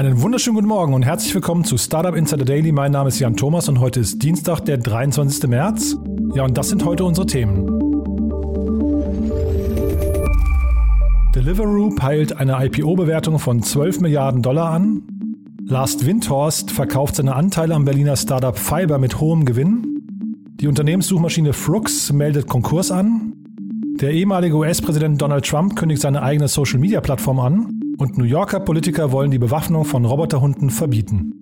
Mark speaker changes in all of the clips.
Speaker 1: Einen wunderschönen guten Morgen und herzlich willkommen zu Startup Insider Daily. Mein Name ist Jan Thomas und heute ist Dienstag, der 23. März. Ja, und das sind heute unsere Themen. Deliveroo peilt eine IPO-Bewertung von 12 Milliarden Dollar an. Last Windhorst verkauft seine Anteile am Berliner Startup Fiber mit hohem Gewinn. Die Unternehmenssuchmaschine Frux meldet Konkurs an. Der ehemalige US-Präsident Donald Trump kündigt seine eigene Social-Media-Plattform an und New Yorker Politiker wollen die Bewaffnung von Roboterhunden verbieten.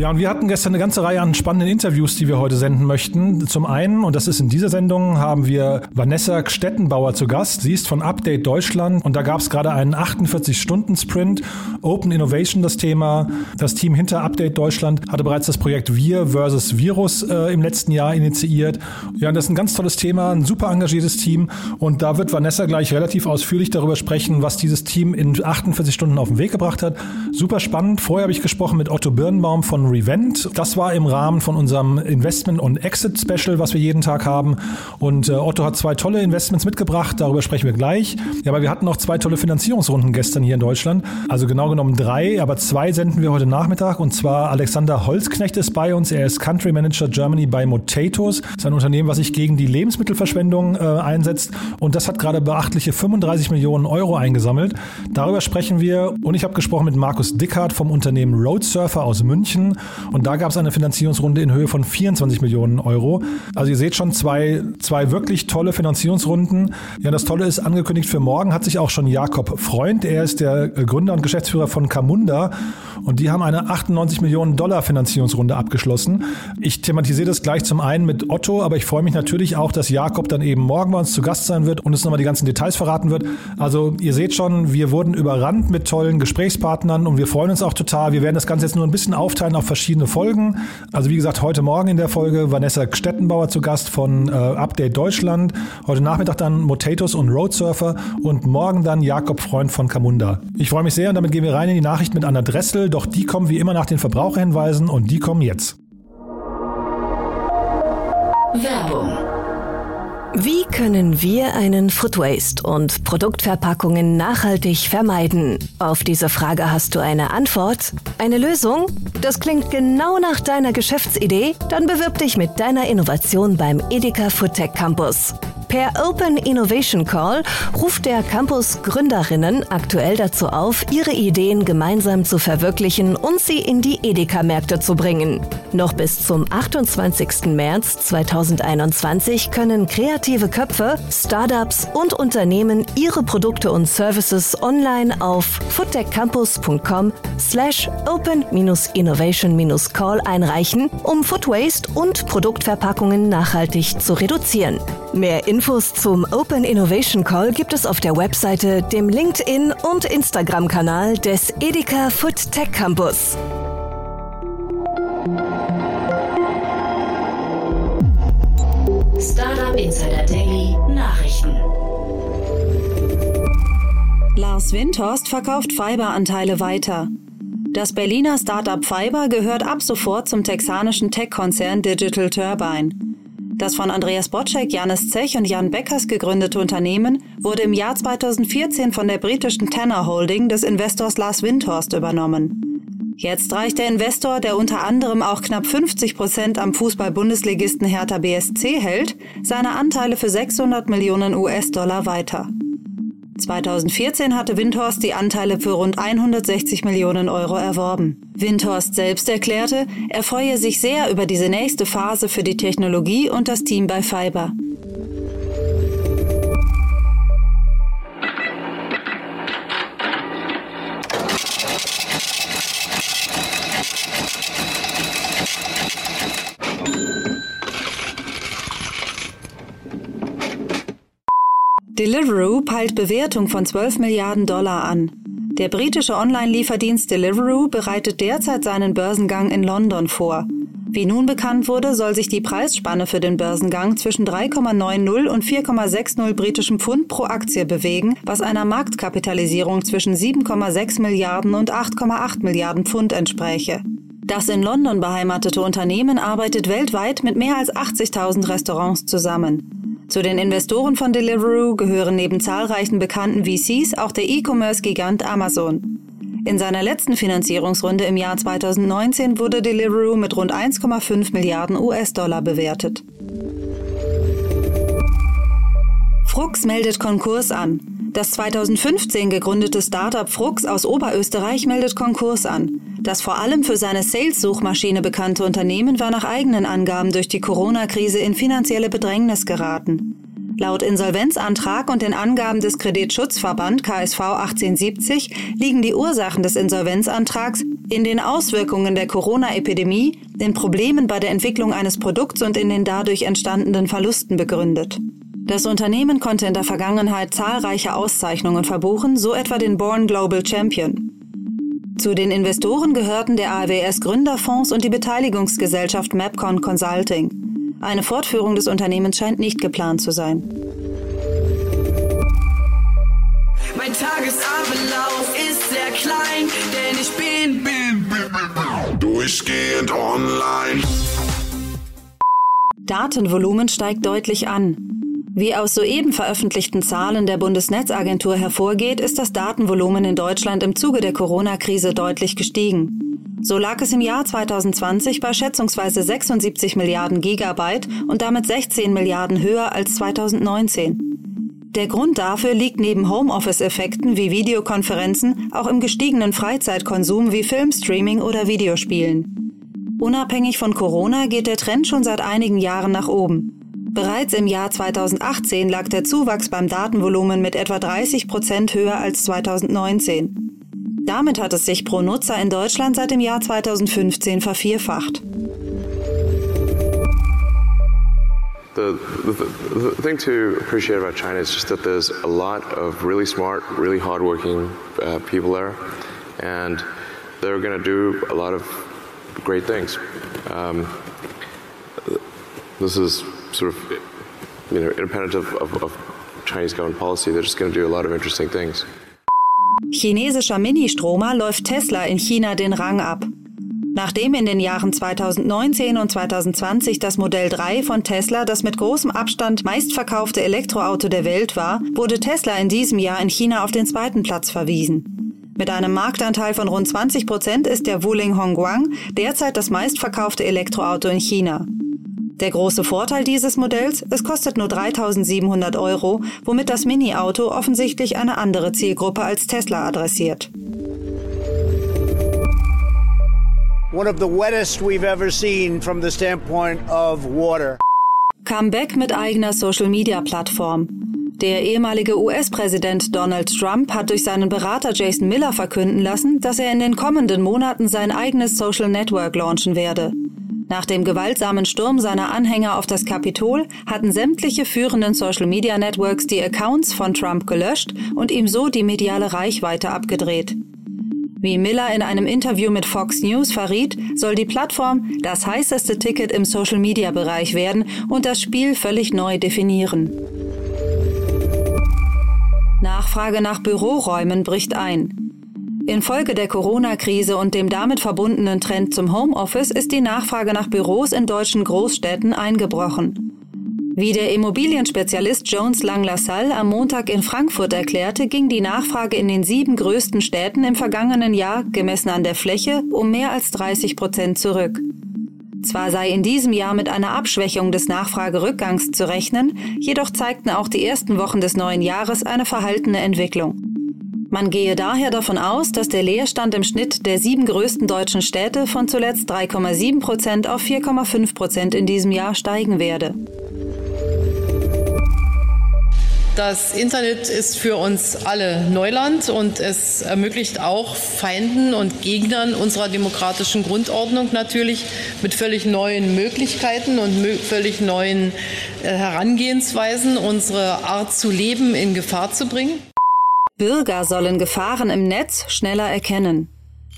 Speaker 1: Ja, und wir hatten gestern eine ganze Reihe an spannenden Interviews, die wir heute senden möchten. Zum einen, und das ist in dieser Sendung, haben wir Vanessa Stettenbauer zu Gast. Sie ist von Update Deutschland und da gab es gerade einen 48-Stunden-Sprint. Open Innovation das Thema. Das Team hinter Update Deutschland hatte bereits das Projekt Wir versus Virus äh, im letzten Jahr initiiert. Ja, und das ist ein ganz tolles Thema, ein super engagiertes Team und da wird Vanessa gleich relativ ausführlich darüber sprechen, was dieses Team in 48 Stunden auf den Weg gebracht hat. Super spannend. Vorher habe ich gesprochen mit Otto Birnbaum von Revent. Das war im Rahmen von unserem Investment- und Exit-Special, was wir jeden Tag haben. Und äh, Otto hat zwei tolle Investments mitgebracht, darüber sprechen wir gleich. Ja, aber wir hatten noch zwei tolle Finanzierungsrunden gestern hier in Deutschland. Also genau genommen drei, aber zwei senden wir heute Nachmittag. Und zwar Alexander Holzknecht ist bei uns. Er ist Country Manager Germany bei Motatos. Das ist ein Unternehmen, was sich gegen die Lebensmittelverschwendung äh, einsetzt. Und das hat gerade beachtliche 35 Millionen Euro eingesammelt. Darüber sprechen wir. Und ich habe gesprochen mit Markus Dickhardt vom Unternehmen Roadsurfer aus München. Und da gab es eine Finanzierungsrunde in Höhe von 24 Millionen Euro. Also ihr seht schon zwei, zwei wirklich tolle Finanzierungsrunden. Ja, das Tolle ist angekündigt für morgen hat sich auch schon Jakob Freund. Er ist der Gründer und Geschäftsführer von Camunda und die haben eine 98 Millionen Dollar Finanzierungsrunde abgeschlossen. Ich thematisiere das gleich zum einen mit Otto, aber ich freue mich natürlich auch, dass Jakob dann eben morgen bei uns zu Gast sein wird und uns nochmal die ganzen Details verraten wird. Also ihr seht schon, wir wurden überrannt mit tollen Gesprächspartnern und wir freuen uns auch total. Wir werden das Ganze jetzt nur ein bisschen aufteilen auf verschiedene Folgen. Also wie gesagt, heute Morgen in der Folge Vanessa Stettenbauer zu Gast von äh, Update Deutschland. Heute Nachmittag dann Motatos und Roadsurfer und morgen dann Jakob Freund von Camunda. Ich freue mich sehr und damit gehen wir rein in die Nachricht mit Anna Dressel, doch die kommen wie immer nach den Verbraucherhinweisen und die kommen jetzt.
Speaker 2: Werbung wie können wir einen Food Waste und Produktverpackungen nachhaltig vermeiden? Auf diese Frage hast du eine Antwort? Eine Lösung? Das klingt genau nach deiner Geschäftsidee? Dann bewirb dich mit deiner Innovation beim Edeka Foodtech Campus. Per Open Innovation Call ruft der Campus Gründerinnen aktuell dazu auf, ihre Ideen gemeinsam zu verwirklichen und sie in die Edeka-Märkte zu bringen. Noch bis zum 28. März 2021 können kreative Köpfe, Startups und Unternehmen ihre Produkte und Services online auf foodtechcampus.com slash open-innovation-call einreichen, um Food Waste und Produktverpackungen nachhaltig zu reduzieren. Mehr Infos zum Open Innovation Call gibt es auf der Webseite, dem LinkedIn und Instagram-Kanal des Edeka Food Tech Campus.
Speaker 3: Startup Insider Daily Nachrichten.
Speaker 4: Lars Windhorst verkauft Fiber-Anteile weiter. Das Berliner Startup Fiber gehört ab sofort zum texanischen Tech-Konzern Digital Turbine. Das von Andreas Botschek, Janis Zech und Jan Beckers gegründete Unternehmen wurde im Jahr 2014 von der britischen Tanner Holding des Investors Lars Windhorst übernommen. Jetzt reicht der Investor, der unter anderem auch knapp 50 Prozent am Fußball-Bundesligisten Hertha BSC hält, seine Anteile für 600 Millionen US-Dollar weiter. 2014 hatte Windhorst die Anteile für rund 160 Millionen Euro erworben. Windhorst selbst erklärte, er freue sich sehr über diese nächste Phase für die Technologie und das Team bei Fiber. Deliveroo peilt Bewertung von 12 Milliarden Dollar an. Der britische Online-Lieferdienst Deliveroo bereitet derzeit seinen Börsengang in London vor. Wie nun bekannt wurde, soll sich die Preisspanne für den Börsengang zwischen 3,90 und 4,60 britischem Pfund pro Aktie bewegen, was einer Marktkapitalisierung zwischen 7,6 Milliarden und 8,8 Milliarden Pfund entspräche. Das in London beheimatete Unternehmen arbeitet weltweit mit mehr als 80.000 Restaurants zusammen. Zu den Investoren von Deliveroo gehören neben zahlreichen bekannten VCs auch der E-Commerce-Gigant Amazon. In seiner letzten Finanzierungsrunde im Jahr 2019 wurde Deliveroo mit rund 1,5 Milliarden US-Dollar bewertet. Frux meldet Konkurs an. Das 2015 gegründete Startup Frux aus Oberösterreich meldet Konkurs an. Das vor allem für seine Sales-Suchmaschine bekannte Unternehmen war nach eigenen Angaben durch die Corona-Krise in finanzielle Bedrängnis geraten. Laut Insolvenzantrag und den Angaben des Kreditschutzverband KSV 1870 liegen die Ursachen des Insolvenzantrags in den Auswirkungen der Corona-Epidemie, den Problemen bei der Entwicklung eines Produkts und in den dadurch entstandenen Verlusten begründet. Das Unternehmen konnte in der Vergangenheit zahlreiche Auszeichnungen verbuchen, so etwa den Born Global Champion. Zu den Investoren gehörten der AWS Gründerfonds und die Beteiligungsgesellschaft Mapcon Consulting. Eine Fortführung des Unternehmens scheint nicht geplant zu sein.
Speaker 5: Mein Tagesablauf ist sehr klein, denn ich bin, bin, bin, bin durchgehend online.
Speaker 4: Datenvolumen steigt deutlich an. Wie aus soeben veröffentlichten Zahlen der Bundesnetzagentur hervorgeht, ist das Datenvolumen in Deutschland im Zuge der Corona-Krise deutlich gestiegen. So lag es im Jahr 2020 bei schätzungsweise 76 Milliarden Gigabyte und damit 16 Milliarden höher als 2019. Der Grund dafür liegt neben Homeoffice-Effekten wie Videokonferenzen auch im gestiegenen Freizeitkonsum wie Filmstreaming oder Videospielen. Unabhängig von Corona geht der Trend schon seit einigen Jahren nach oben. Bereits im Jahr 2018 lag der Zuwachs beim Datenvolumen mit etwa 30 Prozent höher als 2019. Damit hat es sich pro Nutzer in Deutschland seit dem Jahr 2015 vervierfacht.
Speaker 6: The, the, the, thing to appreciate about China is just that there's a lot of really smart, really hardworking uh, people there, and they're going to do a lot of great things. Um, this is sort of, you know, independent of, of, Chinese government policy, they're just going to do a lot of interesting things.
Speaker 4: Chinesischer Ministromer läuft Tesla in China den Rang ab. Nachdem in den Jahren 2019 und 2020 das Modell 3 von Tesla das mit großem Abstand meistverkaufte Elektroauto der Welt war, wurde Tesla in diesem Jahr in China auf den zweiten Platz verwiesen. Mit einem Marktanteil von rund 20 Prozent ist der Wuling Hongguang derzeit das meistverkaufte Elektroauto in China. Der große Vorteil dieses Modells, es kostet nur 3700 Euro, womit das Mini-Auto offensichtlich eine andere Zielgruppe als Tesla adressiert.
Speaker 7: One of the wettest we've ever seen from the standpoint of water.
Speaker 4: Comeback mit eigener Social-Media-Plattform. Der ehemalige US-Präsident Donald Trump hat durch seinen Berater Jason Miller verkünden lassen, dass er in den kommenden Monaten sein eigenes Social Network launchen werde. Nach dem gewaltsamen Sturm seiner Anhänger auf das Kapitol hatten sämtliche führenden Social-Media-Networks die Accounts von Trump gelöscht und ihm so die mediale Reichweite abgedreht. Wie Miller in einem Interview mit Fox News verriet, soll die Plattform das heißeste Ticket im Social-Media-Bereich werden und das Spiel völlig neu definieren. Nachfrage nach Büroräumen bricht ein. Infolge der Corona-Krise und dem damit verbundenen Trend zum Homeoffice ist die Nachfrage nach Büros in deutschen Großstädten eingebrochen. Wie der Immobilienspezialist Jones Lang-LaSalle am Montag in Frankfurt erklärte, ging die Nachfrage in den sieben größten Städten im vergangenen Jahr, gemessen an der Fläche, um mehr als 30 Prozent zurück. Zwar sei in diesem Jahr mit einer Abschwächung des Nachfragerückgangs zu rechnen, jedoch zeigten auch die ersten Wochen des neuen Jahres eine verhaltene Entwicklung. Man gehe daher davon aus, dass der Leerstand im Schnitt der sieben größten deutschen Städte von zuletzt 3,7 Prozent auf 4,5 Prozent in diesem Jahr steigen werde.
Speaker 8: Das Internet ist für uns alle Neuland und es ermöglicht auch Feinden und Gegnern unserer demokratischen Grundordnung natürlich mit völlig neuen Möglichkeiten und völlig neuen äh, Herangehensweisen unsere Art zu leben in Gefahr zu bringen.
Speaker 4: Bürger sollen Gefahren im Netz schneller erkennen.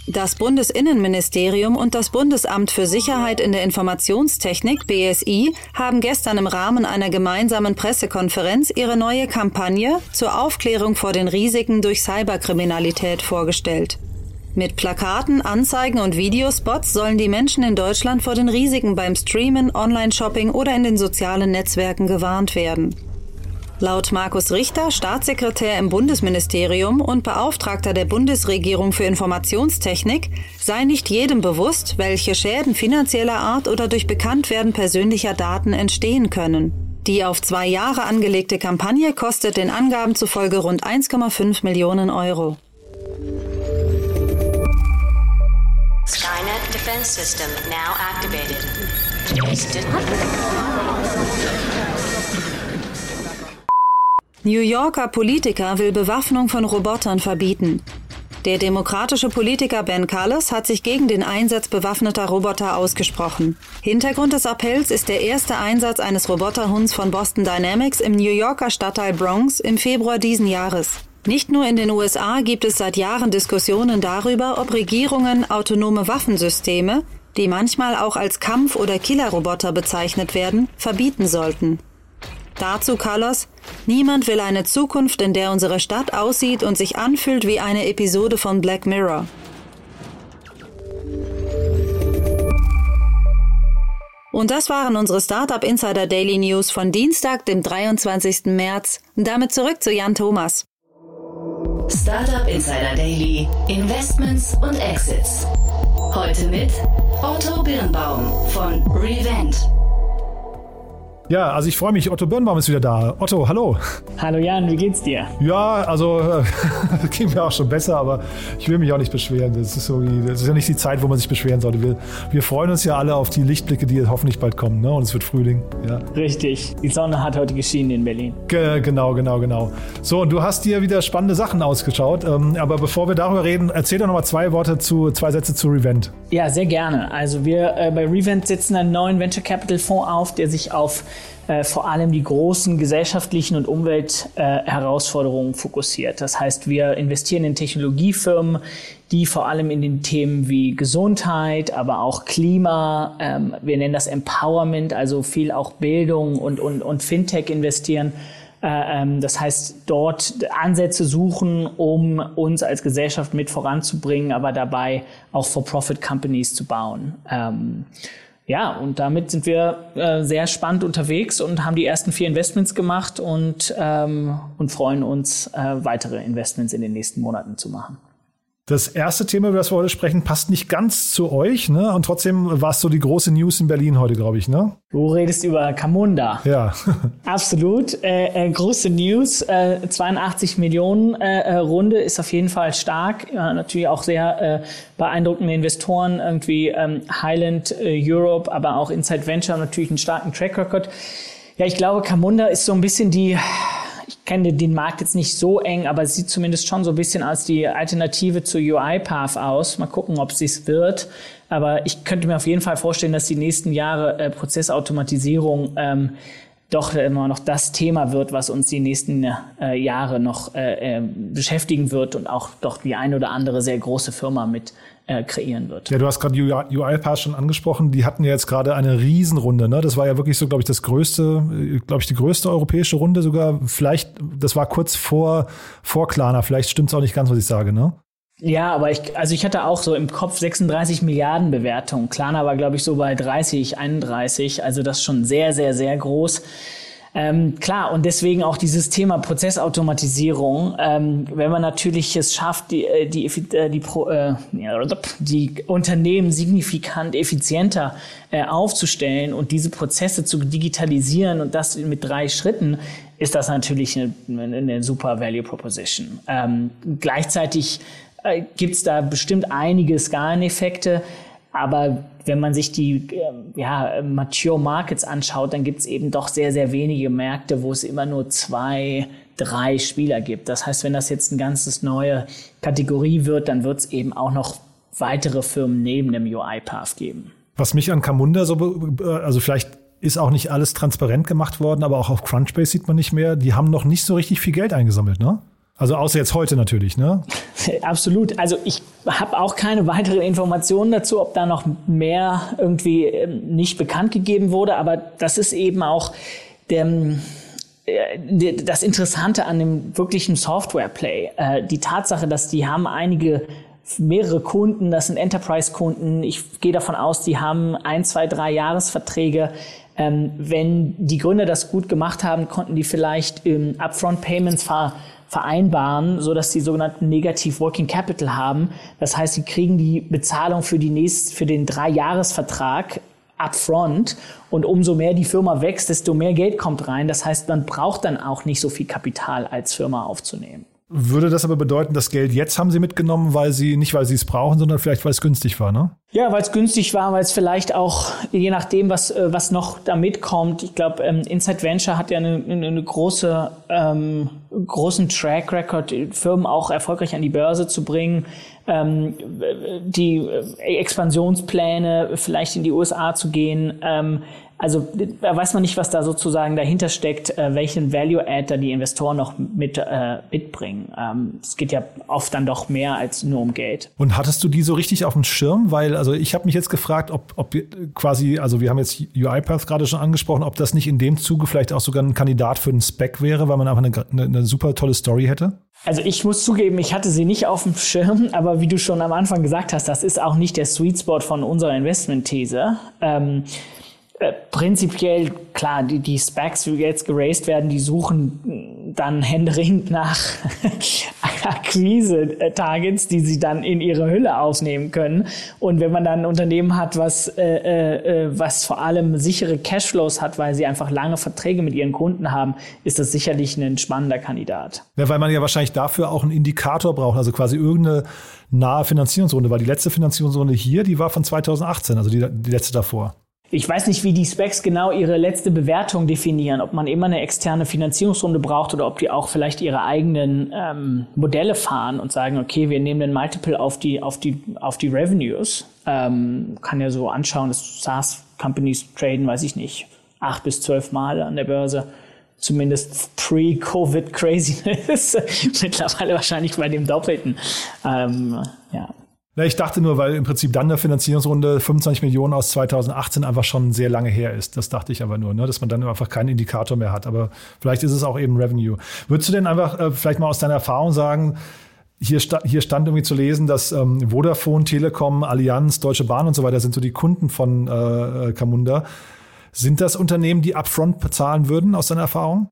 Speaker 4: Das Bundesinnenministerium und das Bundesamt für Sicherheit in der Informationstechnik BSI haben gestern im Rahmen einer gemeinsamen Pressekonferenz ihre neue Kampagne zur Aufklärung vor den Risiken durch Cyberkriminalität vorgestellt. Mit Plakaten, Anzeigen und Videospots sollen die Menschen in Deutschland vor den Risiken beim Streamen, Online-Shopping oder in den sozialen Netzwerken gewarnt werden. Laut Markus Richter, Staatssekretär im Bundesministerium und Beauftragter der Bundesregierung für Informationstechnik, sei nicht jedem bewusst, welche Schäden finanzieller Art oder durch Bekanntwerden persönlicher Daten entstehen können. Die auf zwei Jahre angelegte Kampagne kostet den Angaben zufolge rund 1,5 Millionen Euro. Skynet Defense System now activated. New Yorker Politiker will Bewaffnung von Robotern verbieten. Der demokratische Politiker Ben Callis hat sich gegen den Einsatz bewaffneter Roboter ausgesprochen. Hintergrund des Appells ist der erste Einsatz eines Roboterhunds von Boston Dynamics im New Yorker Stadtteil Bronx im Februar diesen Jahres. Nicht nur in den USA gibt es seit Jahren Diskussionen darüber, ob Regierungen autonome Waffensysteme, die manchmal auch als Kampf- oder Killerroboter bezeichnet werden, verbieten sollten. Dazu Carlos, niemand will eine Zukunft, in der unsere Stadt aussieht und sich anfühlt wie eine Episode von Black Mirror. Und das waren unsere Startup Insider Daily News von Dienstag, dem 23. März. Damit zurück zu Jan Thomas.
Speaker 3: Startup Insider Daily, Investments und Exits. Heute mit Otto Birnbaum von Revent.
Speaker 1: Ja, also ich freue mich. Otto Birnbaum ist wieder da. Otto, hallo.
Speaker 9: Hallo Jan, wie geht's dir?
Speaker 1: Ja, also äh, ging mir auch schon besser, aber ich will mich auch nicht beschweren. Das ist, so wie, das ist ja nicht die Zeit, wo man sich beschweren sollte. Wir, wir freuen uns ja alle auf die Lichtblicke, die hoffentlich bald kommen. Ne? Und es wird Frühling. Ja.
Speaker 9: Richtig. Die Sonne hat heute geschienen in Berlin.
Speaker 1: Ge genau, genau, genau. So, und du hast dir wieder spannende Sachen ausgeschaut. Ähm, aber bevor wir darüber reden, erzähl doch nochmal zwei Worte zu, zwei Sätze zu Revent.
Speaker 9: Ja, sehr gerne. Also wir äh, bei Revent setzen einen neuen Venture Capital Fonds auf, der sich auf äh, vor allem die großen gesellschaftlichen und Umweltherausforderungen äh, fokussiert. Das heißt, wir investieren in Technologiefirmen, die vor allem in den Themen wie Gesundheit, aber auch Klima, ähm, wir nennen das Empowerment, also viel auch Bildung und, und, und Fintech investieren. Äh, ähm, das heißt, dort Ansätze suchen, um uns als Gesellschaft mit voranzubringen, aber dabei auch For-Profit-Companies zu bauen. Ähm, ja, und damit sind wir äh, sehr spannend unterwegs und haben die ersten vier Investments gemacht und, ähm, und freuen uns, äh, weitere Investments in den nächsten Monaten zu machen.
Speaker 1: Das erste Thema, über das wir heute sprechen, passt nicht ganz zu euch, ne? Und trotzdem war es so die große News in Berlin heute, glaube ich, ne?
Speaker 9: Du redest über Camunda.
Speaker 1: Ja.
Speaker 9: Absolut. Äh, äh, große News. Äh, 82 Millionen äh, äh, Runde ist auf jeden Fall stark. Ja, natürlich auch sehr äh, beeindruckende Investoren, irgendwie ähm, Highland Europe, aber auch Inside Venture natürlich einen starken Track Record. Ja, ich glaube, Camunda ist so ein bisschen die kenne den Markt jetzt nicht so eng, aber es sieht zumindest schon so ein bisschen als die Alternative zu UiPath aus. Mal gucken, ob es dies wird. Aber ich könnte mir auf jeden Fall vorstellen, dass die nächsten Jahre äh, Prozessautomatisierung ähm, doch immer noch das Thema wird, was uns die nächsten äh, Jahre noch äh, äh, beschäftigen wird und auch doch die eine oder andere sehr große Firma mit äh, kreieren wird.
Speaker 1: Ja, du hast gerade UiPath schon angesprochen. Die hatten ja jetzt gerade eine Riesenrunde. Ne? Das war ja wirklich so, glaube ich, das größte, äh, glaube ich, die größte europäische Runde sogar. Vielleicht, das war kurz vor, vor Klarna. Vielleicht stimmt es auch nicht ganz, was ich sage, ne?
Speaker 9: Ja, aber ich, also ich hatte auch so im Kopf 36 Milliarden Bewertungen. Klarna war, glaube ich, so bei 30, 31. Also das schon sehr, sehr, sehr groß. Ähm, klar, und deswegen auch dieses Thema Prozessautomatisierung. Ähm, wenn man natürlich es schafft, die, äh, die, äh, die, die, äh, die Unternehmen signifikant effizienter äh, aufzustellen und diese Prozesse zu digitalisieren und das mit drei Schritten, ist das natürlich eine, eine super Value Proposition. Ähm, gleichzeitig äh, gibt es da bestimmt einige Skaleneffekte. Aber wenn man sich die ähm, ja, Mature Markets anschaut, dann gibt es eben doch sehr, sehr wenige Märkte, wo es immer nur zwei, drei Spieler gibt. Das heißt, wenn das jetzt ein ganzes neue Kategorie wird, dann wird es eben auch noch weitere Firmen neben dem UiPath geben.
Speaker 1: Was mich an Camunda so, also vielleicht ist auch nicht alles transparent gemacht worden, aber auch auf Crunchbase sieht man nicht mehr. Die haben noch nicht so richtig viel Geld eingesammelt, ne? Also außer jetzt heute natürlich, ne?
Speaker 9: Absolut. Also ich habe auch keine weiteren Informationen dazu, ob da noch mehr irgendwie ähm, nicht bekannt gegeben wurde. Aber das ist eben auch der, äh, das Interessante an dem wirklichen Software-Play. Äh, die Tatsache, dass die haben einige mehrere Kunden, das sind Enterprise-Kunden. Ich gehe davon aus, die haben ein, zwei, drei Jahresverträge. Ähm, wenn die Gründer das gut gemacht haben, konnten die vielleicht ähm, Upfront Payments ver vereinbaren, so dass sie sogenannten Negative Working Capital haben. Das heißt, sie kriegen die Bezahlung für die nächst, für den Dreijahresvertrag upfront und umso mehr die Firma wächst, desto mehr Geld kommt rein. Das heißt, man braucht dann auch nicht so viel Kapital als Firma aufzunehmen.
Speaker 1: Würde das aber bedeuten, das Geld jetzt haben Sie mitgenommen, weil Sie nicht, weil Sie es brauchen, sondern vielleicht, weil es günstig war, ne?
Speaker 9: Ja, weil es günstig war, weil es vielleicht auch, je nachdem, was, äh, was noch da mitkommt. Ich glaube, ähm, Inside Venture hat ja eine, eine große, ähm, großen Track Record, Firmen auch erfolgreich an die Börse zu bringen, ähm, die äh, Expansionspläne, vielleicht in die USA zu gehen. Ähm, also da weiß man nicht, was da sozusagen dahinter steckt, äh, welchen Value-Add da die Investoren noch mit, äh, mitbringen. Ähm, es geht ja oft dann doch mehr als nur um Geld.
Speaker 1: Und hattest du die so richtig auf dem Schirm? Weil, also ich habe mich jetzt gefragt, ob, ob quasi, also wir haben jetzt UiPath gerade schon angesprochen, ob das nicht in dem Zuge vielleicht auch sogar ein Kandidat für einen Spec wäre, weil man einfach eine, eine, eine super tolle Story hätte?
Speaker 9: Also ich muss zugeben, ich hatte sie nicht auf dem Schirm, aber wie du schon am Anfang gesagt hast, das ist auch nicht der Sweet Spot von unserer Investment-These. Ähm, äh, prinzipiell, klar, die, die Specs, die jetzt geraced werden, die suchen dann händeringend nach Akquise-Targets, die sie dann in ihre Hülle aufnehmen können. Und wenn man dann ein Unternehmen hat, was, äh, äh, äh, was vor allem sichere Cashflows hat, weil sie einfach lange Verträge mit ihren Kunden haben, ist das sicherlich ein spannender Kandidat.
Speaker 1: Ja, weil man ja wahrscheinlich dafür auch einen Indikator braucht, also quasi irgendeine nahe Finanzierungsrunde, weil die letzte Finanzierungsrunde hier, die war von 2018, also die, die letzte davor.
Speaker 9: Ich weiß nicht, wie die Specs genau ihre letzte Bewertung definieren, ob man immer eine externe Finanzierungsrunde braucht oder ob die auch vielleicht ihre eigenen ähm, Modelle fahren und sagen, okay, wir nehmen den Multiple auf die, auf die, auf die Revenues. Ähm, kann ja so anschauen, dass SaaS-Companies traden, weiß ich nicht, acht bis zwölf Mal an der Börse zumindest pre-Covid Craziness, mittlerweile wahrscheinlich bei dem Doppelten. Ähm, ja.
Speaker 1: Na, ich dachte nur, weil im Prinzip dann eine Finanzierungsrunde 25 Millionen aus 2018 einfach schon sehr lange her ist. Das dachte ich aber nur, ne? dass man dann einfach keinen Indikator mehr hat. Aber vielleicht ist es auch eben Revenue. Würdest du denn einfach äh, vielleicht mal aus deiner Erfahrung sagen, hier, sta hier stand irgendwie zu lesen, dass ähm, Vodafone, Telekom, Allianz, Deutsche Bahn und so weiter sind so die Kunden von äh, Camunda. Sind das Unternehmen, die upfront bezahlen würden, aus deiner Erfahrung?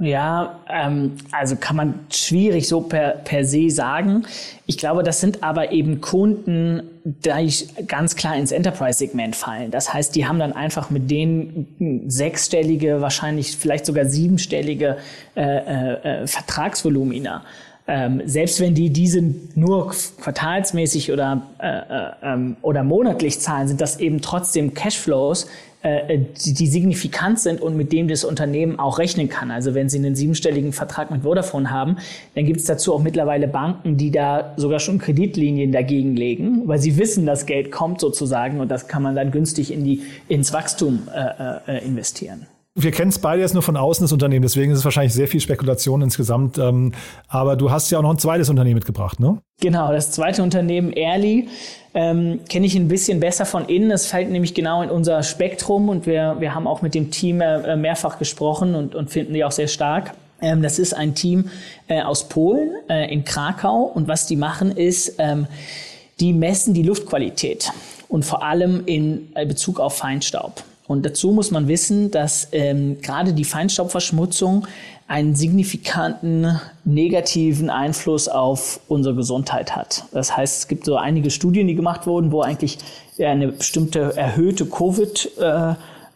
Speaker 9: Ja, ähm, also kann man schwierig so per, per se sagen. Ich glaube, das sind aber eben Kunden, die ganz klar ins Enterprise-Segment fallen. Das heißt, die haben dann einfach mit denen sechsstellige, wahrscheinlich vielleicht sogar siebenstellige äh, äh, äh Vertragsvolumina. Ähm, selbst wenn die diese nur quartalsmäßig oder, äh, äh, ähm, oder monatlich zahlen, sind das eben trotzdem Cashflows, äh, die, die signifikant sind und mit dem das Unternehmen auch rechnen kann. Also wenn Sie einen siebenstelligen Vertrag mit Vodafone haben, dann gibt es dazu auch mittlerweile Banken, die da sogar schon Kreditlinien dagegen legen, weil sie wissen, dass Geld kommt sozusagen und das kann man dann günstig in die, ins Wachstum äh, äh, investieren.
Speaker 1: Wir kennen es beide jetzt nur von außen, das Unternehmen, deswegen ist es wahrscheinlich sehr viel Spekulation insgesamt. Ähm, aber du hast ja auch noch ein zweites Unternehmen mitgebracht, ne?
Speaker 9: Genau, das zweite Unternehmen, Airly, ähm, kenne ich ein bisschen besser von innen. Es fällt nämlich genau in unser Spektrum und wir, wir haben auch mit dem Team äh, mehrfach gesprochen und, und finden die auch sehr stark. Ähm, das ist ein Team äh, aus Polen äh, in Krakau und was die machen ist, ähm, die messen die Luftqualität und vor allem in äh, Bezug auf Feinstaub. Und dazu muss man wissen, dass ähm, gerade die Feinstaubverschmutzung einen signifikanten negativen Einfluss auf unsere Gesundheit hat. Das heißt, es gibt so einige Studien, die gemacht wurden, wo eigentlich eine bestimmte erhöhte Covid äh,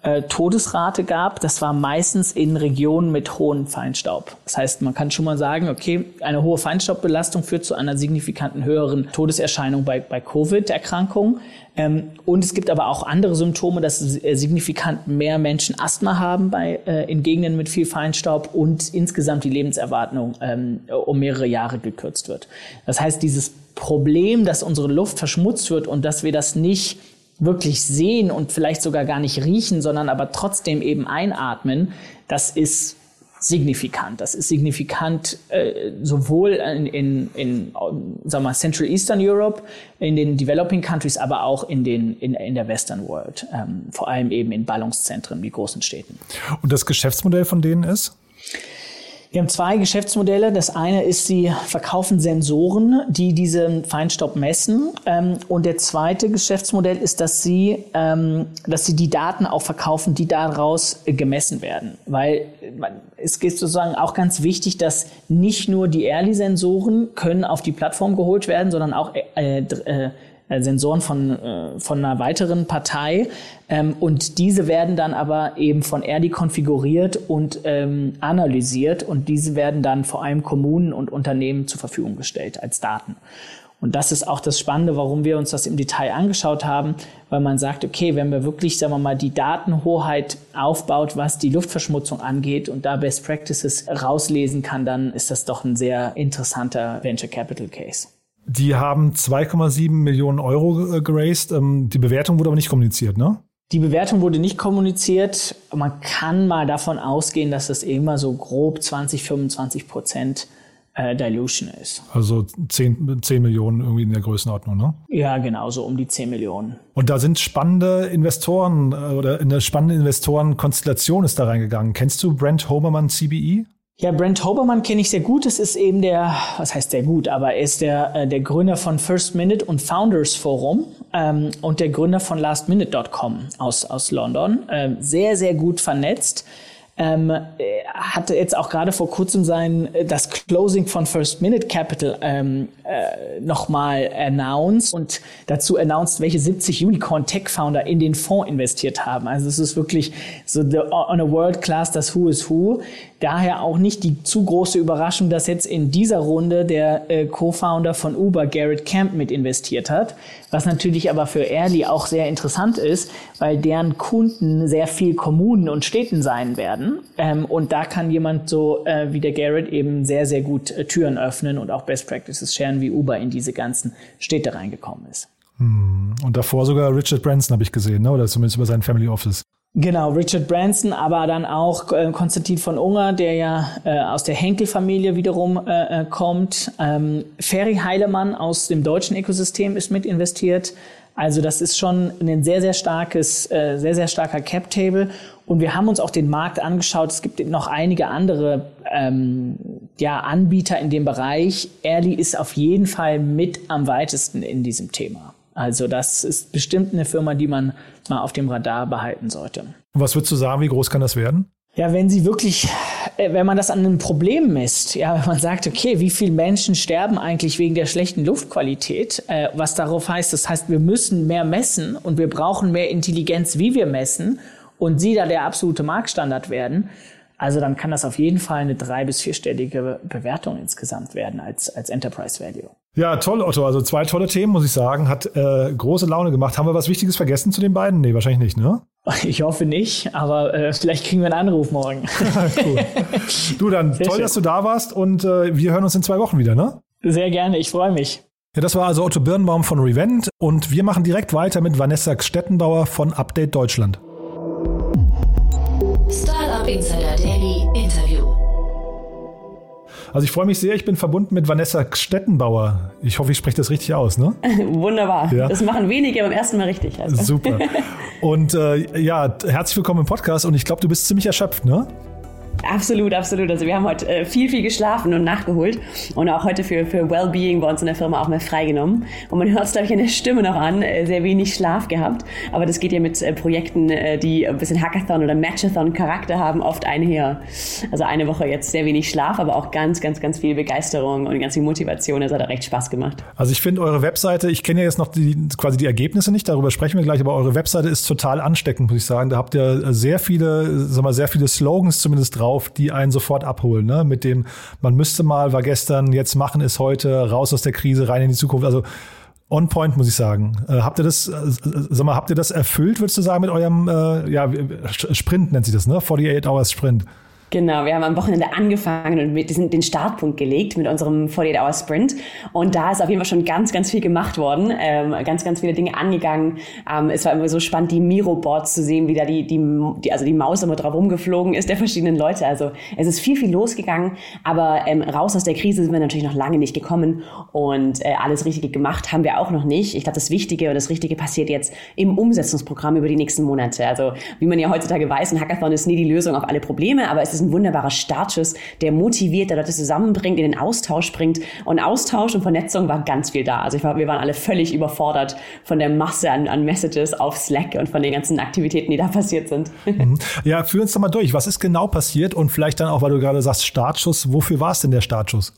Speaker 9: äh, Todesrate gab, das war meistens in Regionen mit hohem Feinstaub. Das heißt, man kann schon mal sagen, okay, eine hohe Feinstaubbelastung führt zu einer signifikanten höheren Todeserscheinung bei, bei Covid-Erkrankungen. Ähm, und es gibt aber auch andere Symptome, dass signifikant mehr Menschen Asthma haben bei, äh, in Gegenden mit viel Feinstaub und insgesamt die Lebenserwartung ähm, um mehrere Jahre gekürzt wird. Das heißt, dieses Problem, dass unsere Luft verschmutzt wird und dass wir das nicht wirklich sehen und vielleicht sogar gar nicht riechen, sondern aber trotzdem eben einatmen, das ist signifikant. Das ist signifikant äh, sowohl in, in, in sagen wir, Central Eastern Europe, in den Developing Countries, aber auch in, den, in, in der Western World, ähm, vor allem eben in Ballungszentren wie großen Städten.
Speaker 1: Und das Geschäftsmodell von denen ist?
Speaker 9: Wir haben zwei Geschäftsmodelle. Das eine ist, sie verkaufen Sensoren, die diesen Feinstaub messen. Ähm, und der zweite Geschäftsmodell ist, dass sie, ähm, dass sie die Daten auch verkaufen, die daraus gemessen werden. Weil es geht sozusagen auch ganz wichtig, dass nicht nur die Early-Sensoren können auf die Plattform geholt werden, sondern auch äh, Sensoren von, äh, von einer weiteren Partei. Ähm, und diese werden dann aber eben von Erdi konfiguriert und ähm, analysiert und diese werden dann vor allem Kommunen und Unternehmen zur Verfügung gestellt als Daten. Und das ist auch das Spannende, warum wir uns das im Detail angeschaut haben, weil man sagt, okay, wenn wir wirklich, sagen wir mal, die Datenhoheit aufbaut, was die Luftverschmutzung angeht und da Best Practices rauslesen kann, dann ist das doch ein sehr interessanter Venture Capital Case.
Speaker 1: Die haben 2,7 Millionen Euro äh, geraced. Ähm, die Bewertung wurde aber nicht kommuniziert, ne?
Speaker 9: Die Bewertung wurde nicht kommuniziert. Man kann mal davon ausgehen, dass es immer so grob 20, 25 Prozent äh, Dilution ist.
Speaker 1: Also 10, 10 Millionen irgendwie in der Größenordnung, ne?
Speaker 9: Ja, genau, so um die 10 Millionen.
Speaker 1: Und da sind spannende Investoren äh, oder eine spannende Investorenkonstellation ist da reingegangen. Kennst du Brent Hoberman CBE?
Speaker 9: Ja, Brent Hoberman kenne ich sehr gut. Es ist eben der, was heißt sehr gut, aber er ist der, äh, der Gründer von First Minute und Founders Forum ähm, und der Gründer von lastminute.com aus, aus London. Ähm, sehr, sehr gut vernetzt ähm, hatte jetzt auch gerade vor kurzem sein das Closing von First Minute Capital ähm, äh, nochmal announced und dazu announced, welche 70 Unicorn Tech Founder in den Fonds investiert haben. Also es ist wirklich so the, on a world class das Who is Who. Daher auch nicht die zu große Überraschung, dass jetzt in dieser Runde der äh, Co-Founder von Uber, Garrett Camp, mit investiert hat. Was natürlich aber für Early auch sehr interessant ist, weil deren Kunden sehr viel Kommunen und Städten sein werden. Ähm, und da kann jemand so äh, wie der Garrett eben sehr, sehr gut äh, Türen öffnen und auch Best Practices sharen, wie Uber in diese ganzen Städte reingekommen ist.
Speaker 1: Hm. Und davor sogar Richard Branson habe ich gesehen, ne? oder zumindest über sein Family Office.
Speaker 9: Genau, Richard Branson, aber dann auch äh, Konstantin von Unger, der ja äh, aus der Henkel-Familie wiederum äh, äh, kommt. Ähm, Ferry Heilemann aus dem deutschen Ökosystem ist mit investiert. Also das ist schon ein sehr, sehr starkes, äh, sehr, sehr starker Cap-Table. Und wir haben uns auch den Markt angeschaut. Es gibt noch einige andere ähm, ja, Anbieter in dem Bereich. Early ist auf jeden Fall mit am weitesten in diesem Thema. Also das ist bestimmt eine Firma, die man mal auf dem Radar behalten sollte.
Speaker 1: Was würdest du sagen, wie groß kann das werden?
Speaker 9: Ja, wenn sie wirklich, äh, wenn man das an einem Problem misst, ja, wenn man sagt, okay, wie viele Menschen sterben eigentlich wegen der schlechten Luftqualität, äh, was darauf heißt, das heißt, wir müssen mehr messen und wir brauchen mehr Intelligenz, wie wir messen und sie da der absolute Marktstandard werden, also dann kann das auf jeden Fall eine drei- bis vierstellige Bewertung insgesamt werden als, als Enterprise Value.
Speaker 1: Ja, toll, Otto. Also zwei tolle Themen, muss ich sagen. Hat äh, große Laune gemacht. Haben wir was Wichtiges vergessen zu den beiden? Nee, wahrscheinlich nicht, ne?
Speaker 9: Ich hoffe nicht, aber äh, vielleicht kriegen wir einen Anruf morgen.
Speaker 1: cool. Du, dann Sehr toll, schön. dass du da warst und äh, wir hören uns in zwei Wochen wieder, ne?
Speaker 9: Sehr gerne, ich freue mich.
Speaker 1: Ja, das war also Otto Birnbaum von Revent und wir machen direkt weiter mit Vanessa Stettenbauer von Update Deutschland.
Speaker 3: Startup Insider.
Speaker 1: Also ich freue mich sehr, ich bin verbunden mit Vanessa Stettenbauer. Ich hoffe, ich spreche das richtig aus, ne?
Speaker 10: Wunderbar. Ja. Das machen wenige beim ersten Mal richtig.
Speaker 1: Also. Super. Und äh, ja, herzlich willkommen im Podcast und ich glaube, du bist ziemlich erschöpft, ne?
Speaker 10: Absolut, absolut. Also wir haben heute äh, viel, viel geschlafen und nachgeholt und auch heute für, für Wellbeing bei uns in der Firma auch mal freigenommen. Und man hört es, glaube ich, in der Stimme noch an, äh, sehr wenig Schlaf gehabt. Aber das geht ja mit äh, Projekten, die ein bisschen Hackathon oder Matchathon Charakter haben, oft einher. Also eine Woche jetzt sehr wenig Schlaf, aber auch ganz, ganz, ganz viel Begeisterung und ganz viel Motivation. Es hat auch recht Spaß gemacht.
Speaker 1: Also ich finde eure Webseite, ich kenne ja jetzt noch die, quasi die Ergebnisse nicht, darüber sprechen wir gleich, aber eure Webseite ist total ansteckend, muss ich sagen. Da habt ihr sehr viele, sag mal, sehr viele Slogans zumindest drauf drauf, die einen sofort abholen. Ne? Mit dem, man müsste mal, war gestern, jetzt machen ist heute, raus aus der Krise, rein in die Zukunft. Also on point, muss ich sagen. Äh, habt ihr das, äh, sag mal, habt ihr das erfüllt, würdest du sagen, mit eurem äh, ja, Sprint nennt sich das, ne? 48 Hours Sprint.
Speaker 10: Genau, wir haben am Wochenende angefangen und mit diesen, den Startpunkt gelegt mit unserem 48-Hour-Sprint. Und da ist auf jeden Fall schon ganz, ganz viel gemacht worden, ähm, ganz, ganz viele Dinge angegangen. Ähm, es war immer so spannend, die Miro-Boards zu sehen, wie da die, die, die, also die Maus immer drauf rumgeflogen ist, der verschiedenen Leute. Also es ist viel, viel losgegangen, aber ähm, raus aus der Krise sind wir natürlich noch lange nicht gekommen und äh, alles Richtige gemacht haben wir auch noch nicht. Ich glaube, das Wichtige und das Richtige passiert jetzt im Umsetzungsprogramm über die nächsten Monate. Also wie man ja heutzutage weiß, ein Hackathon ist nie die Lösung auf alle Probleme, aber es ist ist ein wunderbarer Startschuss, der motiviert, der Leute zusammenbringt, in den Austausch bringt. Und Austausch und Vernetzung war ganz viel da. Also ich war, wir waren alle völlig überfordert von der Masse an, an Messages auf Slack und von den ganzen Aktivitäten, die da passiert sind.
Speaker 1: Mhm. Ja, führ uns doch mal durch. Was ist genau passiert? Und vielleicht dann auch, weil du gerade sagst, Startschuss. Wofür war es denn der Startschuss?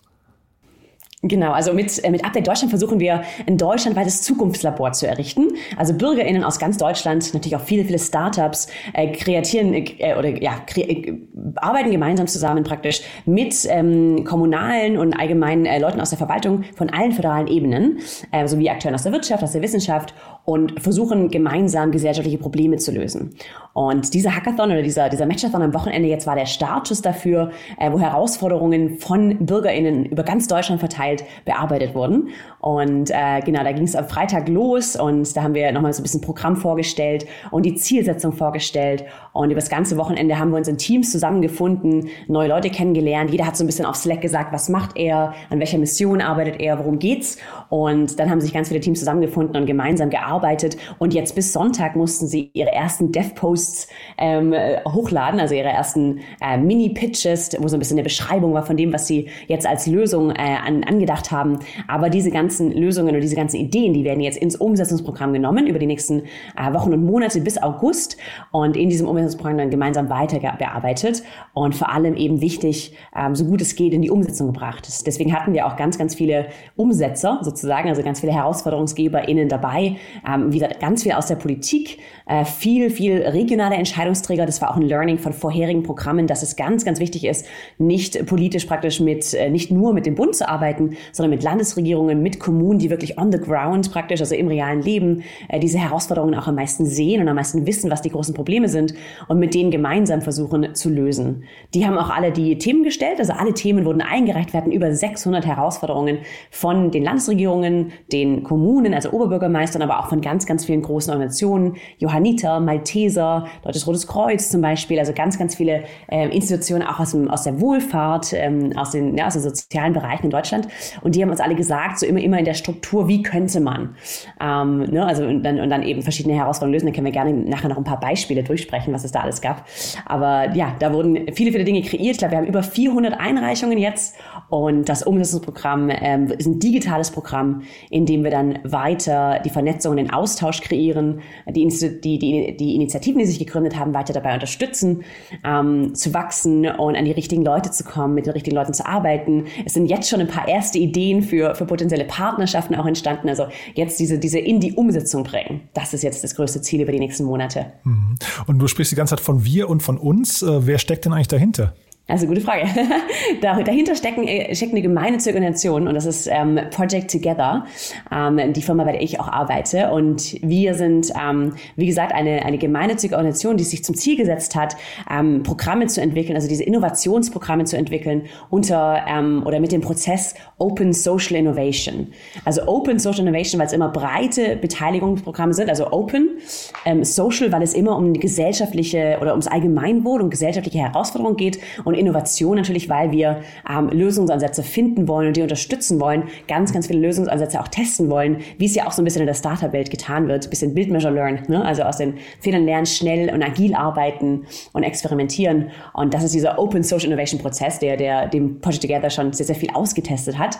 Speaker 10: Genau, also mit, äh, mit Update Deutschland versuchen wir ein deutschlandweites Zukunftslabor zu errichten. Also BürgerInnen aus ganz Deutschland, natürlich auch viele, viele Startups, äh, kreatieren äh, oder ja, kre äh, arbeiten gemeinsam zusammen praktisch mit ähm, kommunalen und allgemeinen äh, Leuten aus der Verwaltung von allen föderalen Ebenen, äh, sowie Akteuren aus der Wirtschaft, aus der Wissenschaft und versuchen gemeinsam gesellschaftliche Probleme zu lösen. Und dieser Hackathon oder dieser, dieser Matchathon am Wochenende jetzt war der Startschuss dafür, äh, wo Herausforderungen von BürgerInnen über ganz Deutschland verteilt bearbeitet wurden. Und äh, genau, da ging es am Freitag los und da haben wir nochmal so ein bisschen Programm vorgestellt und die Zielsetzung vorgestellt. Und über das ganze Wochenende haben wir uns in Teams zusammengefunden, neue Leute kennengelernt. Jeder hat so ein bisschen auf Slack gesagt, was macht er, an welcher Mission arbeitet er, worum geht's. Und dann haben sich ganz viele Teams zusammengefunden und gemeinsam gearbeitet. Und jetzt bis Sonntag mussten sie ihre ersten Dev-Posts ähm, hochladen, also ihre ersten äh, Mini-Pitches, wo so ein bisschen eine Beschreibung war von dem, was sie jetzt als Lösung äh, an, angedacht haben. Aber diese ganzen Lösungen oder diese ganzen Ideen, die werden jetzt ins Umsetzungsprogramm genommen über die nächsten äh, Wochen und Monate bis August. Und in diesem Umsetzungsprogramm dann gemeinsam weiter bearbeitet und vor allem eben wichtig, ähm, so gut es geht, in die Umsetzung gebracht. Deswegen hatten wir auch ganz, ganz viele Umsetzer sozusagen, also ganz viele HerausforderungsgeberInnen dabei, ähm, wieder ganz viel aus der Politik, äh, viel, viel regionale Entscheidungsträger. Das war auch ein Learning von vorherigen Programmen, dass es ganz, ganz wichtig ist, nicht politisch praktisch mit, äh, nicht nur mit dem Bund zu arbeiten, sondern mit Landesregierungen, mit Kommunen, die wirklich on the ground praktisch, also im realen Leben, äh, diese Herausforderungen auch am meisten sehen und am meisten wissen, was die großen Probleme sind und mit denen gemeinsam versuchen zu lösen. Die haben auch alle die Themen gestellt, also alle Themen wurden eingereicht. Wir hatten über 600 Herausforderungen von den Landesregierungen, den Kommunen, also Oberbürgermeistern, aber auch von ganz, ganz vielen großen Organisationen, Johanniter, Malteser, Deutsches Rotes Kreuz zum Beispiel, also ganz, ganz viele äh, Institutionen auch aus, dem, aus der Wohlfahrt, ähm, aus, den, ja, aus den sozialen Bereichen in Deutschland. Und die haben uns alle gesagt, so immer, immer in der Struktur, wie könnte man, ähm, ne, also und dann, und dann eben verschiedene Herausforderungen lösen. Dann können wir gerne nachher noch ein paar Beispiele durchsprechen, was es da alles gab. Aber ja, da wurden viele, viele Dinge kreiert. Ich glaube, wir haben über 400 Einreichungen jetzt und das Umsetzungsprogramm ähm, ist ein digitales Programm, in dem wir dann weiter die Vernetzung und den Austausch kreieren, die, die, die, die Initiativen, die sich gegründet haben, weiter dabei unterstützen, ähm, zu wachsen und an die richtigen Leute zu kommen, mit den richtigen Leuten zu arbeiten. Es sind jetzt schon ein paar erste Ideen für, für potenzielle Partnerschaften auch entstanden. Also jetzt diese, diese in die Umsetzung bringen. Das ist jetzt das größte Ziel über die nächsten Monate.
Speaker 1: Mhm. Und du sprichst die ganze Zeit von wir und von uns. Äh, wer steckt denn eigentlich dahinter?
Speaker 10: Also gute Frage. Dahinter stecken, äh, steckt eine gemeinnützige Organisation und das ist ähm, Project Together, ähm, die Firma, bei der ich auch arbeite. Und wir sind, ähm, wie gesagt, eine, eine gemeinnützige Organisation, die sich zum Ziel gesetzt hat, ähm, Programme zu entwickeln, also diese Innovationsprogramme zu entwickeln unter ähm, oder mit dem Prozess Open Social Innovation. Also Open Social Innovation, weil es immer breite Beteiligungsprogramme sind, also Open, ähm, Social, weil es immer um gesellschaftliche oder ums Allgemeinwohl, um gesellschaftliche Herausforderungen geht und Innovation natürlich, weil wir ähm, Lösungsansätze finden wollen und die unterstützen wollen, ganz, ganz viele Lösungsansätze auch testen wollen, wie es ja auch so ein bisschen in der Startup-Welt getan wird, ein bisschen Build, Measure, Learn, ne? also aus den Fehlern lernen, schnell und agil arbeiten und experimentieren. Und das ist dieser Open Social Innovation Prozess, der, der dem Project Together schon sehr, sehr viel ausgetestet hat.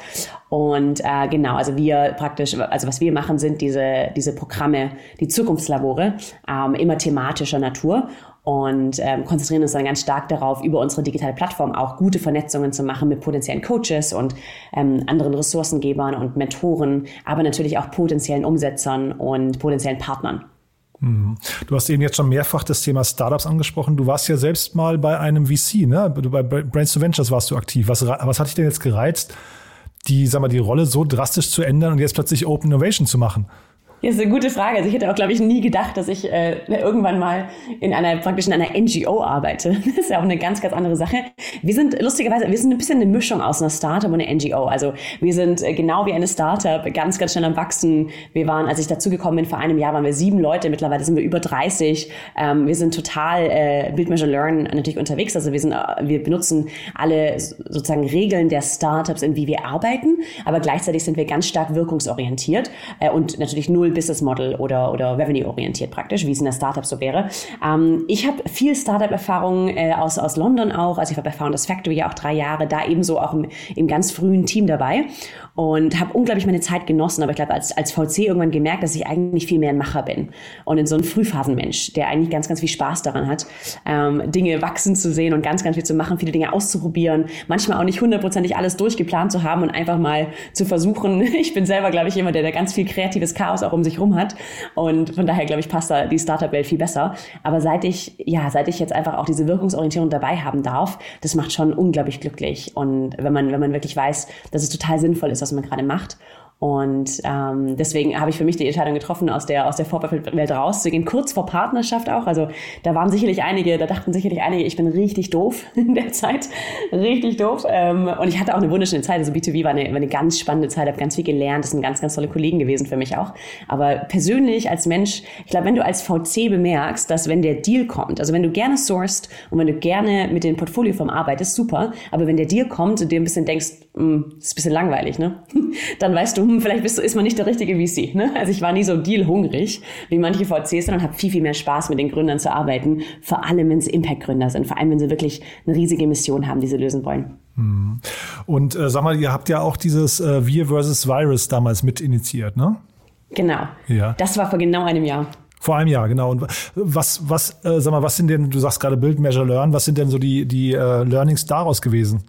Speaker 10: Und äh, genau, also wir praktisch, also was wir machen, sind diese, diese Programme, die Zukunftslabore, ähm, immer thematischer Natur und ähm, konzentrieren uns dann ganz stark darauf, über unsere digitale Plattform auch gute Vernetzungen zu machen mit potenziellen Coaches und ähm, anderen Ressourcengebern und Mentoren, aber natürlich auch potenziellen Umsetzern und potenziellen Partnern.
Speaker 1: Mhm. Du hast eben jetzt schon mehrfach das Thema Startups angesprochen. Du warst ja selbst mal bei einem VC, ne? Bei Brains to Ventures warst du aktiv. Was, was hat dich denn jetzt gereizt, die, sag mal, die Rolle so drastisch zu ändern und jetzt plötzlich Open Innovation zu machen?
Speaker 10: Ja, ist eine gute Frage. Also ich hätte auch, glaube ich, nie gedacht, dass ich äh, irgendwann mal in einer praktisch in einer NGO arbeite. Das ist ja auch eine ganz, ganz andere Sache. Wir sind lustigerweise, wir sind ein bisschen eine Mischung aus einer Startup und einer NGO. Also wir sind äh, genau wie eine Startup, ganz, ganz schnell am wachsen. Wir waren, als ich dazugekommen bin, vor einem Jahr waren wir sieben Leute. Mittlerweile sind wir über 30. Ähm, wir sind total äh, Build, Measure, Learn natürlich unterwegs. Also wir sind, äh, wir benutzen alle sozusagen Regeln der Startups, in wie wir arbeiten. Aber gleichzeitig sind wir ganz stark wirkungsorientiert äh, und natürlich null Business Model oder, oder Revenue orientiert praktisch, wie es in der Startup so wäre. Ähm, ich habe viel Startup-Erfahrung äh, aus, aus London auch, also ich habe bei Founders Factory ja auch drei Jahre, da ebenso auch im, im ganz frühen Team dabei und habe unglaublich meine Zeit genossen. Aber ich glaube, als, als VC irgendwann gemerkt, dass ich eigentlich viel mehr ein Macher bin und in so ein Frühphasenmensch, der eigentlich ganz, ganz viel Spaß daran hat, ähm, Dinge wachsen zu sehen und ganz, ganz viel zu machen, viele Dinge auszuprobieren, manchmal auch nicht hundertprozentig alles durchgeplant zu haben und einfach mal zu versuchen. Ich bin selber, glaube ich, jemand, der da ganz viel kreatives Chaos auch um sich rum hat und von daher, glaube ich, passt da die Startup-Welt viel besser. Aber seit ich, ja, seit ich jetzt einfach auch diese Wirkungsorientierung dabei haben darf, das macht schon unglaublich glücklich und wenn man, wenn man wirklich weiß, dass es total sinnvoll ist, was man gerade macht und ähm, deswegen habe ich für mich die Entscheidung getroffen, aus der, aus der Vorwelt rauszugehen, kurz vor Partnerschaft auch. Also da waren sicherlich einige, da dachten sicherlich einige, ich bin richtig doof in der Zeit. Richtig doof. Ähm, und ich hatte auch eine wunderschöne Zeit. Also B2B war eine, war eine ganz spannende Zeit, habe ganz viel gelernt. Das sind ganz, ganz tolle Kollegen gewesen für mich auch. Aber persönlich als Mensch, ich glaube, wenn du als VC bemerkst, dass wenn der Deal kommt, also wenn du gerne sourced und wenn du gerne mit den Portfoliofirmen arbeitest, super. Aber wenn der Deal kommt und dir ein bisschen denkst, hm, das ist ein bisschen langweilig, ne? Dann weißt du, hm, vielleicht bist du, ist man nicht der richtige VC. Ne? Also ich war nie so dealhungrig wie manche VCs, sondern habe viel, viel mehr Spaß mit den Gründern zu arbeiten. Vor allem, wenn sie Impact-Gründer sind. Vor allem, wenn sie wirklich eine riesige Mission haben, die sie lösen wollen.
Speaker 1: Hm. Und äh, sag mal, ihr habt ja auch dieses äh, Wir versus Virus damals mit initiiert, ne?
Speaker 10: Genau. Ja. Das war vor genau einem Jahr.
Speaker 1: Vor einem Jahr, genau. Und was, was, äh, sag mal, was sind denn, du sagst gerade Build, Measure, Learn, was sind denn so die, die äh, Learnings daraus gewesen?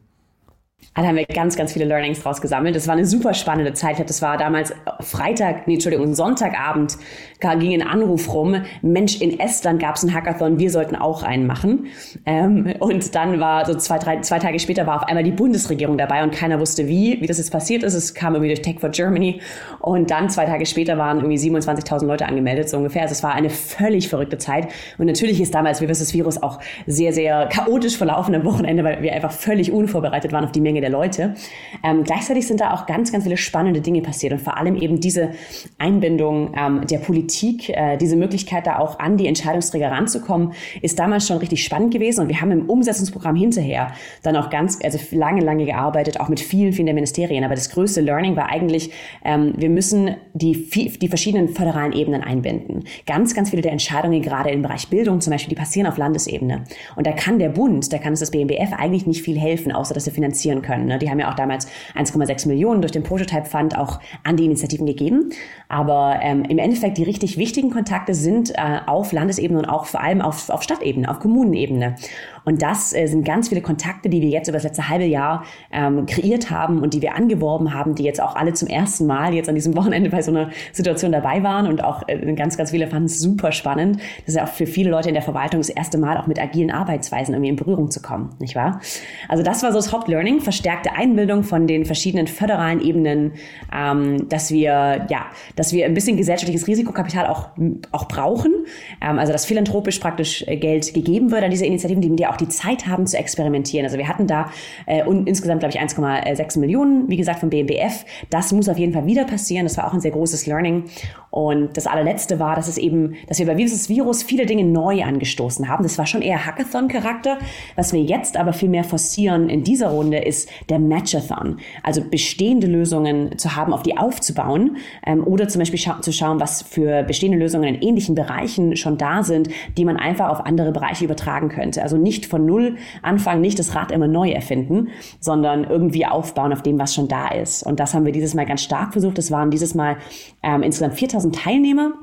Speaker 10: Da haben wir ganz, ganz viele Learnings draus gesammelt. Das war eine super spannende Zeit. Das war damals Freitag, nee, Entschuldigung, Sonntagabend ging ein Anruf rum. Mensch, in Estland gab es einen Hackathon, wir sollten auch einen machen. Ähm, und dann war so zwei, drei, zwei Tage später war auf einmal die Bundesregierung dabei und keiner wusste wie, wie das jetzt passiert ist. Es kam irgendwie durch Tech for Germany. Und dann zwei Tage später waren irgendwie 27.000 Leute angemeldet, so ungefähr. Also es war eine völlig verrückte Zeit. Und natürlich ist damals wie das Virus auch sehr, sehr chaotisch verlaufen am Wochenende, weil wir einfach völlig unvorbereitet waren auf die Menge der Leute. Ähm, gleichzeitig sind da auch ganz, ganz viele spannende Dinge passiert und vor allem eben diese Einbindung ähm, der Politik, äh, diese Möglichkeit da auch an die Entscheidungsträger ranzukommen, ist damals schon richtig spannend gewesen und wir haben im Umsetzungsprogramm hinterher dann auch ganz, also lange, lange gearbeitet, auch mit vielen, vielen der Ministerien. Aber das größte Learning war eigentlich, ähm, wir müssen die, die verschiedenen föderalen Ebenen einbinden. Ganz, ganz viele der Entscheidungen, gerade im Bereich Bildung zum Beispiel, die passieren auf Landesebene. Und da kann der Bund, da kann es das BMBF eigentlich nicht viel helfen, außer dass sie finanzieren können. Ne? Die haben ja auch damals 1,6 Millionen durch den Prototype Fund auch an die Initiativen gegeben. Aber ähm, im Endeffekt die richtig wichtigen Kontakte sind äh, auf Landesebene und auch vor allem auf, auf Stadtebene, auf Kommunenebene. Und das äh, sind ganz viele Kontakte, die wir jetzt über das letzte halbe Jahr ähm, kreiert haben und die wir angeworben haben, die jetzt auch alle zum ersten Mal jetzt an diesem Wochenende bei so einer Situation dabei waren und auch äh, ganz, ganz viele fanden es super spannend. Das ist ja auch für viele Leute in der Verwaltung das erste Mal auch mit agilen Arbeitsweisen irgendwie in Berührung zu kommen, nicht wahr? Also das war so das Hauptlearning, verstärkte Einbildung von den verschiedenen föderalen Ebenen, ähm, dass wir, ja, dass wir ein bisschen gesellschaftliches Risikokapital auch, auch brauchen. Ähm, also dass philanthropisch praktisch äh, Geld gegeben wird an diese Initiativen, die auch die Zeit haben zu experimentieren. Also wir hatten da äh, und insgesamt, glaube ich, 1,6 Millionen, wie gesagt, vom BMBF. Das muss auf jeden Fall wieder passieren. Das war auch ein sehr großes Learning. Und das allerletzte war, dass es eben, dass wir bei dieses Virus viele Dinge neu angestoßen haben. Das war schon eher Hackathon-Charakter. Was wir jetzt aber viel mehr forcieren in dieser Runde ist der Matchathon. Also bestehende Lösungen zu haben, auf die aufzubauen ähm, oder zum Beispiel scha zu schauen, was für bestehende Lösungen in ähnlichen Bereichen schon da sind, die man einfach auf andere Bereiche übertragen könnte. Also nicht von Null anfangen, nicht das Rad immer neu erfinden, sondern irgendwie aufbauen auf dem, was schon da ist. Und das haben wir dieses Mal ganz stark versucht. Es waren dieses Mal ähm, insgesamt 4000 Teilnehmer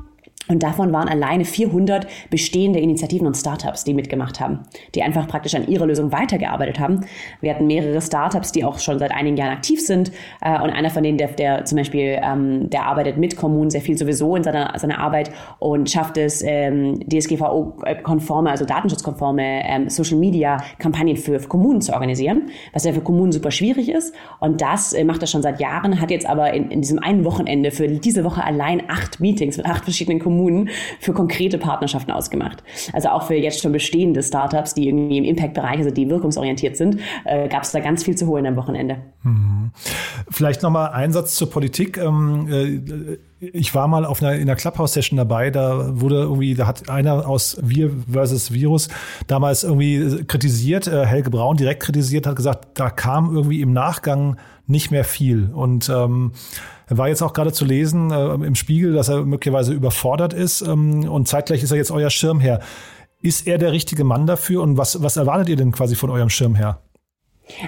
Speaker 10: und davon waren alleine 400 bestehende Initiativen und Startups, die mitgemacht haben, die einfach praktisch an ihrer Lösung weitergearbeitet haben. Wir hatten mehrere Startups, die auch schon seit einigen Jahren aktiv sind. Äh, und einer von denen, der, der zum Beispiel, ähm, der arbeitet mit Kommunen sehr viel sowieso in seiner, seiner Arbeit und schafft es, ähm, DSGVO-konforme, also datenschutzkonforme ähm, Social-Media-Kampagnen für, für, Kommunen zu organisieren, was ja für Kommunen super schwierig ist. Und das äh, macht er schon seit Jahren, hat jetzt aber in, in diesem einen Wochenende für diese Woche allein acht Meetings mit acht verschiedenen Kommunen Kommunen für konkrete Partnerschaften ausgemacht. Also auch für jetzt schon bestehende Startups, die irgendwie im Impact-Bereich, also die wirkungsorientiert sind, äh, gab es da ganz viel zu holen am Wochenende.
Speaker 1: Mhm. Vielleicht nochmal ein Satz zur Politik. Ähm, äh, Ich war mal auf einer, in einer Clubhouse-Session dabei, da wurde irgendwie, da hat einer aus Wir versus Virus damals irgendwie kritisiert, äh, Helge Braun direkt kritisiert, hat gesagt, da kam irgendwie im Nachgang nicht mehr viel. Und ähm, war jetzt auch gerade zu lesen äh, im Spiegel, dass er möglicherweise überfordert ist ähm, und zeitgleich ist er jetzt euer Schirmherr. Ist er der richtige Mann dafür und was, was erwartet ihr denn quasi von eurem Schirmherr?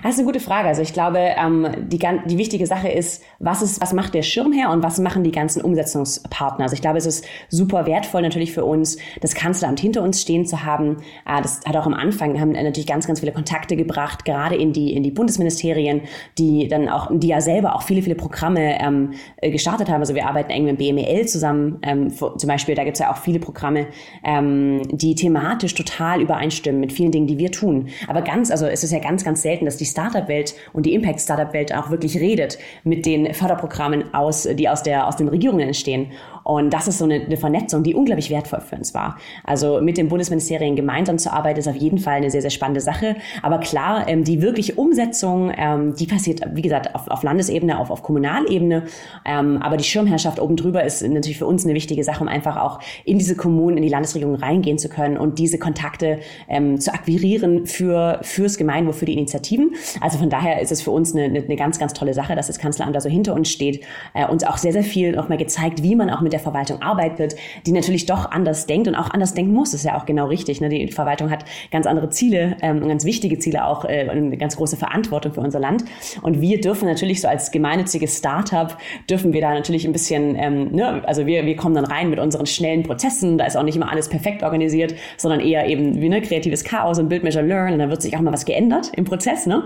Speaker 10: Das ist eine gute Frage. Also ich glaube, ähm, die, die wichtige Sache ist, was ist, was macht der Schirmherr und was machen die ganzen Umsetzungspartner? Also ich glaube, es ist super wertvoll natürlich für uns, das Kanzleramt hinter uns stehen zu haben. Äh, das hat auch am Anfang, haben natürlich ganz, ganz viele Kontakte gebracht, gerade in die, in die Bundesministerien, die dann auch, die ja selber auch viele, viele Programme ähm, äh, gestartet haben. Also wir arbeiten eng mit BMEL zusammen. Ähm, zum Beispiel, da gibt es ja auch viele Programme, ähm, die thematisch total übereinstimmen mit vielen Dingen, die wir tun. Aber ganz, also es ist ja ganz, ganz selten, dass die Startup-Welt und die Impact-Startup-Welt auch wirklich redet mit den Förderprogrammen aus, die aus der, aus den Regierungen entstehen. Und das ist so eine, eine Vernetzung, die unglaublich wertvoll für uns war. Also mit den Bundesministerien gemeinsam zu arbeiten, ist auf jeden Fall eine sehr, sehr spannende Sache. Aber klar, ähm, die wirkliche Umsetzung, ähm, die passiert, wie gesagt, auf, auf Landesebene, auf, auf Kommunalebene. Ähm, aber die Schirmherrschaft oben drüber ist natürlich für uns eine wichtige Sache, um einfach auch in diese Kommunen, in die Landesregierung reingehen zu können und diese Kontakte ähm, zu akquirieren für, fürs Gemeinwohl, für die Initiativen. Also von daher ist es für uns eine, eine ganz, ganz tolle Sache, dass das Kanzleramt da so hinter uns steht, äh, uns auch sehr, sehr viel nochmal gezeigt, wie man auch mit der Verwaltung arbeitet, die natürlich doch anders denkt und auch anders denken muss. Das ist ja auch genau richtig. Ne? Die Verwaltung hat ganz andere Ziele, ähm, ganz wichtige Ziele auch, äh, eine ganz große Verantwortung für unser Land. Und wir dürfen natürlich so als gemeinnütziges Startup dürfen wir da natürlich ein bisschen, ähm, ne? also wir, wir kommen dann rein mit unseren schnellen Prozessen. Da ist auch nicht immer alles perfekt organisiert, sondern eher eben wie ne, kreatives Chaos und Build, Measure, Learn. Und da wird sich auch mal was geändert im Prozess. Ne?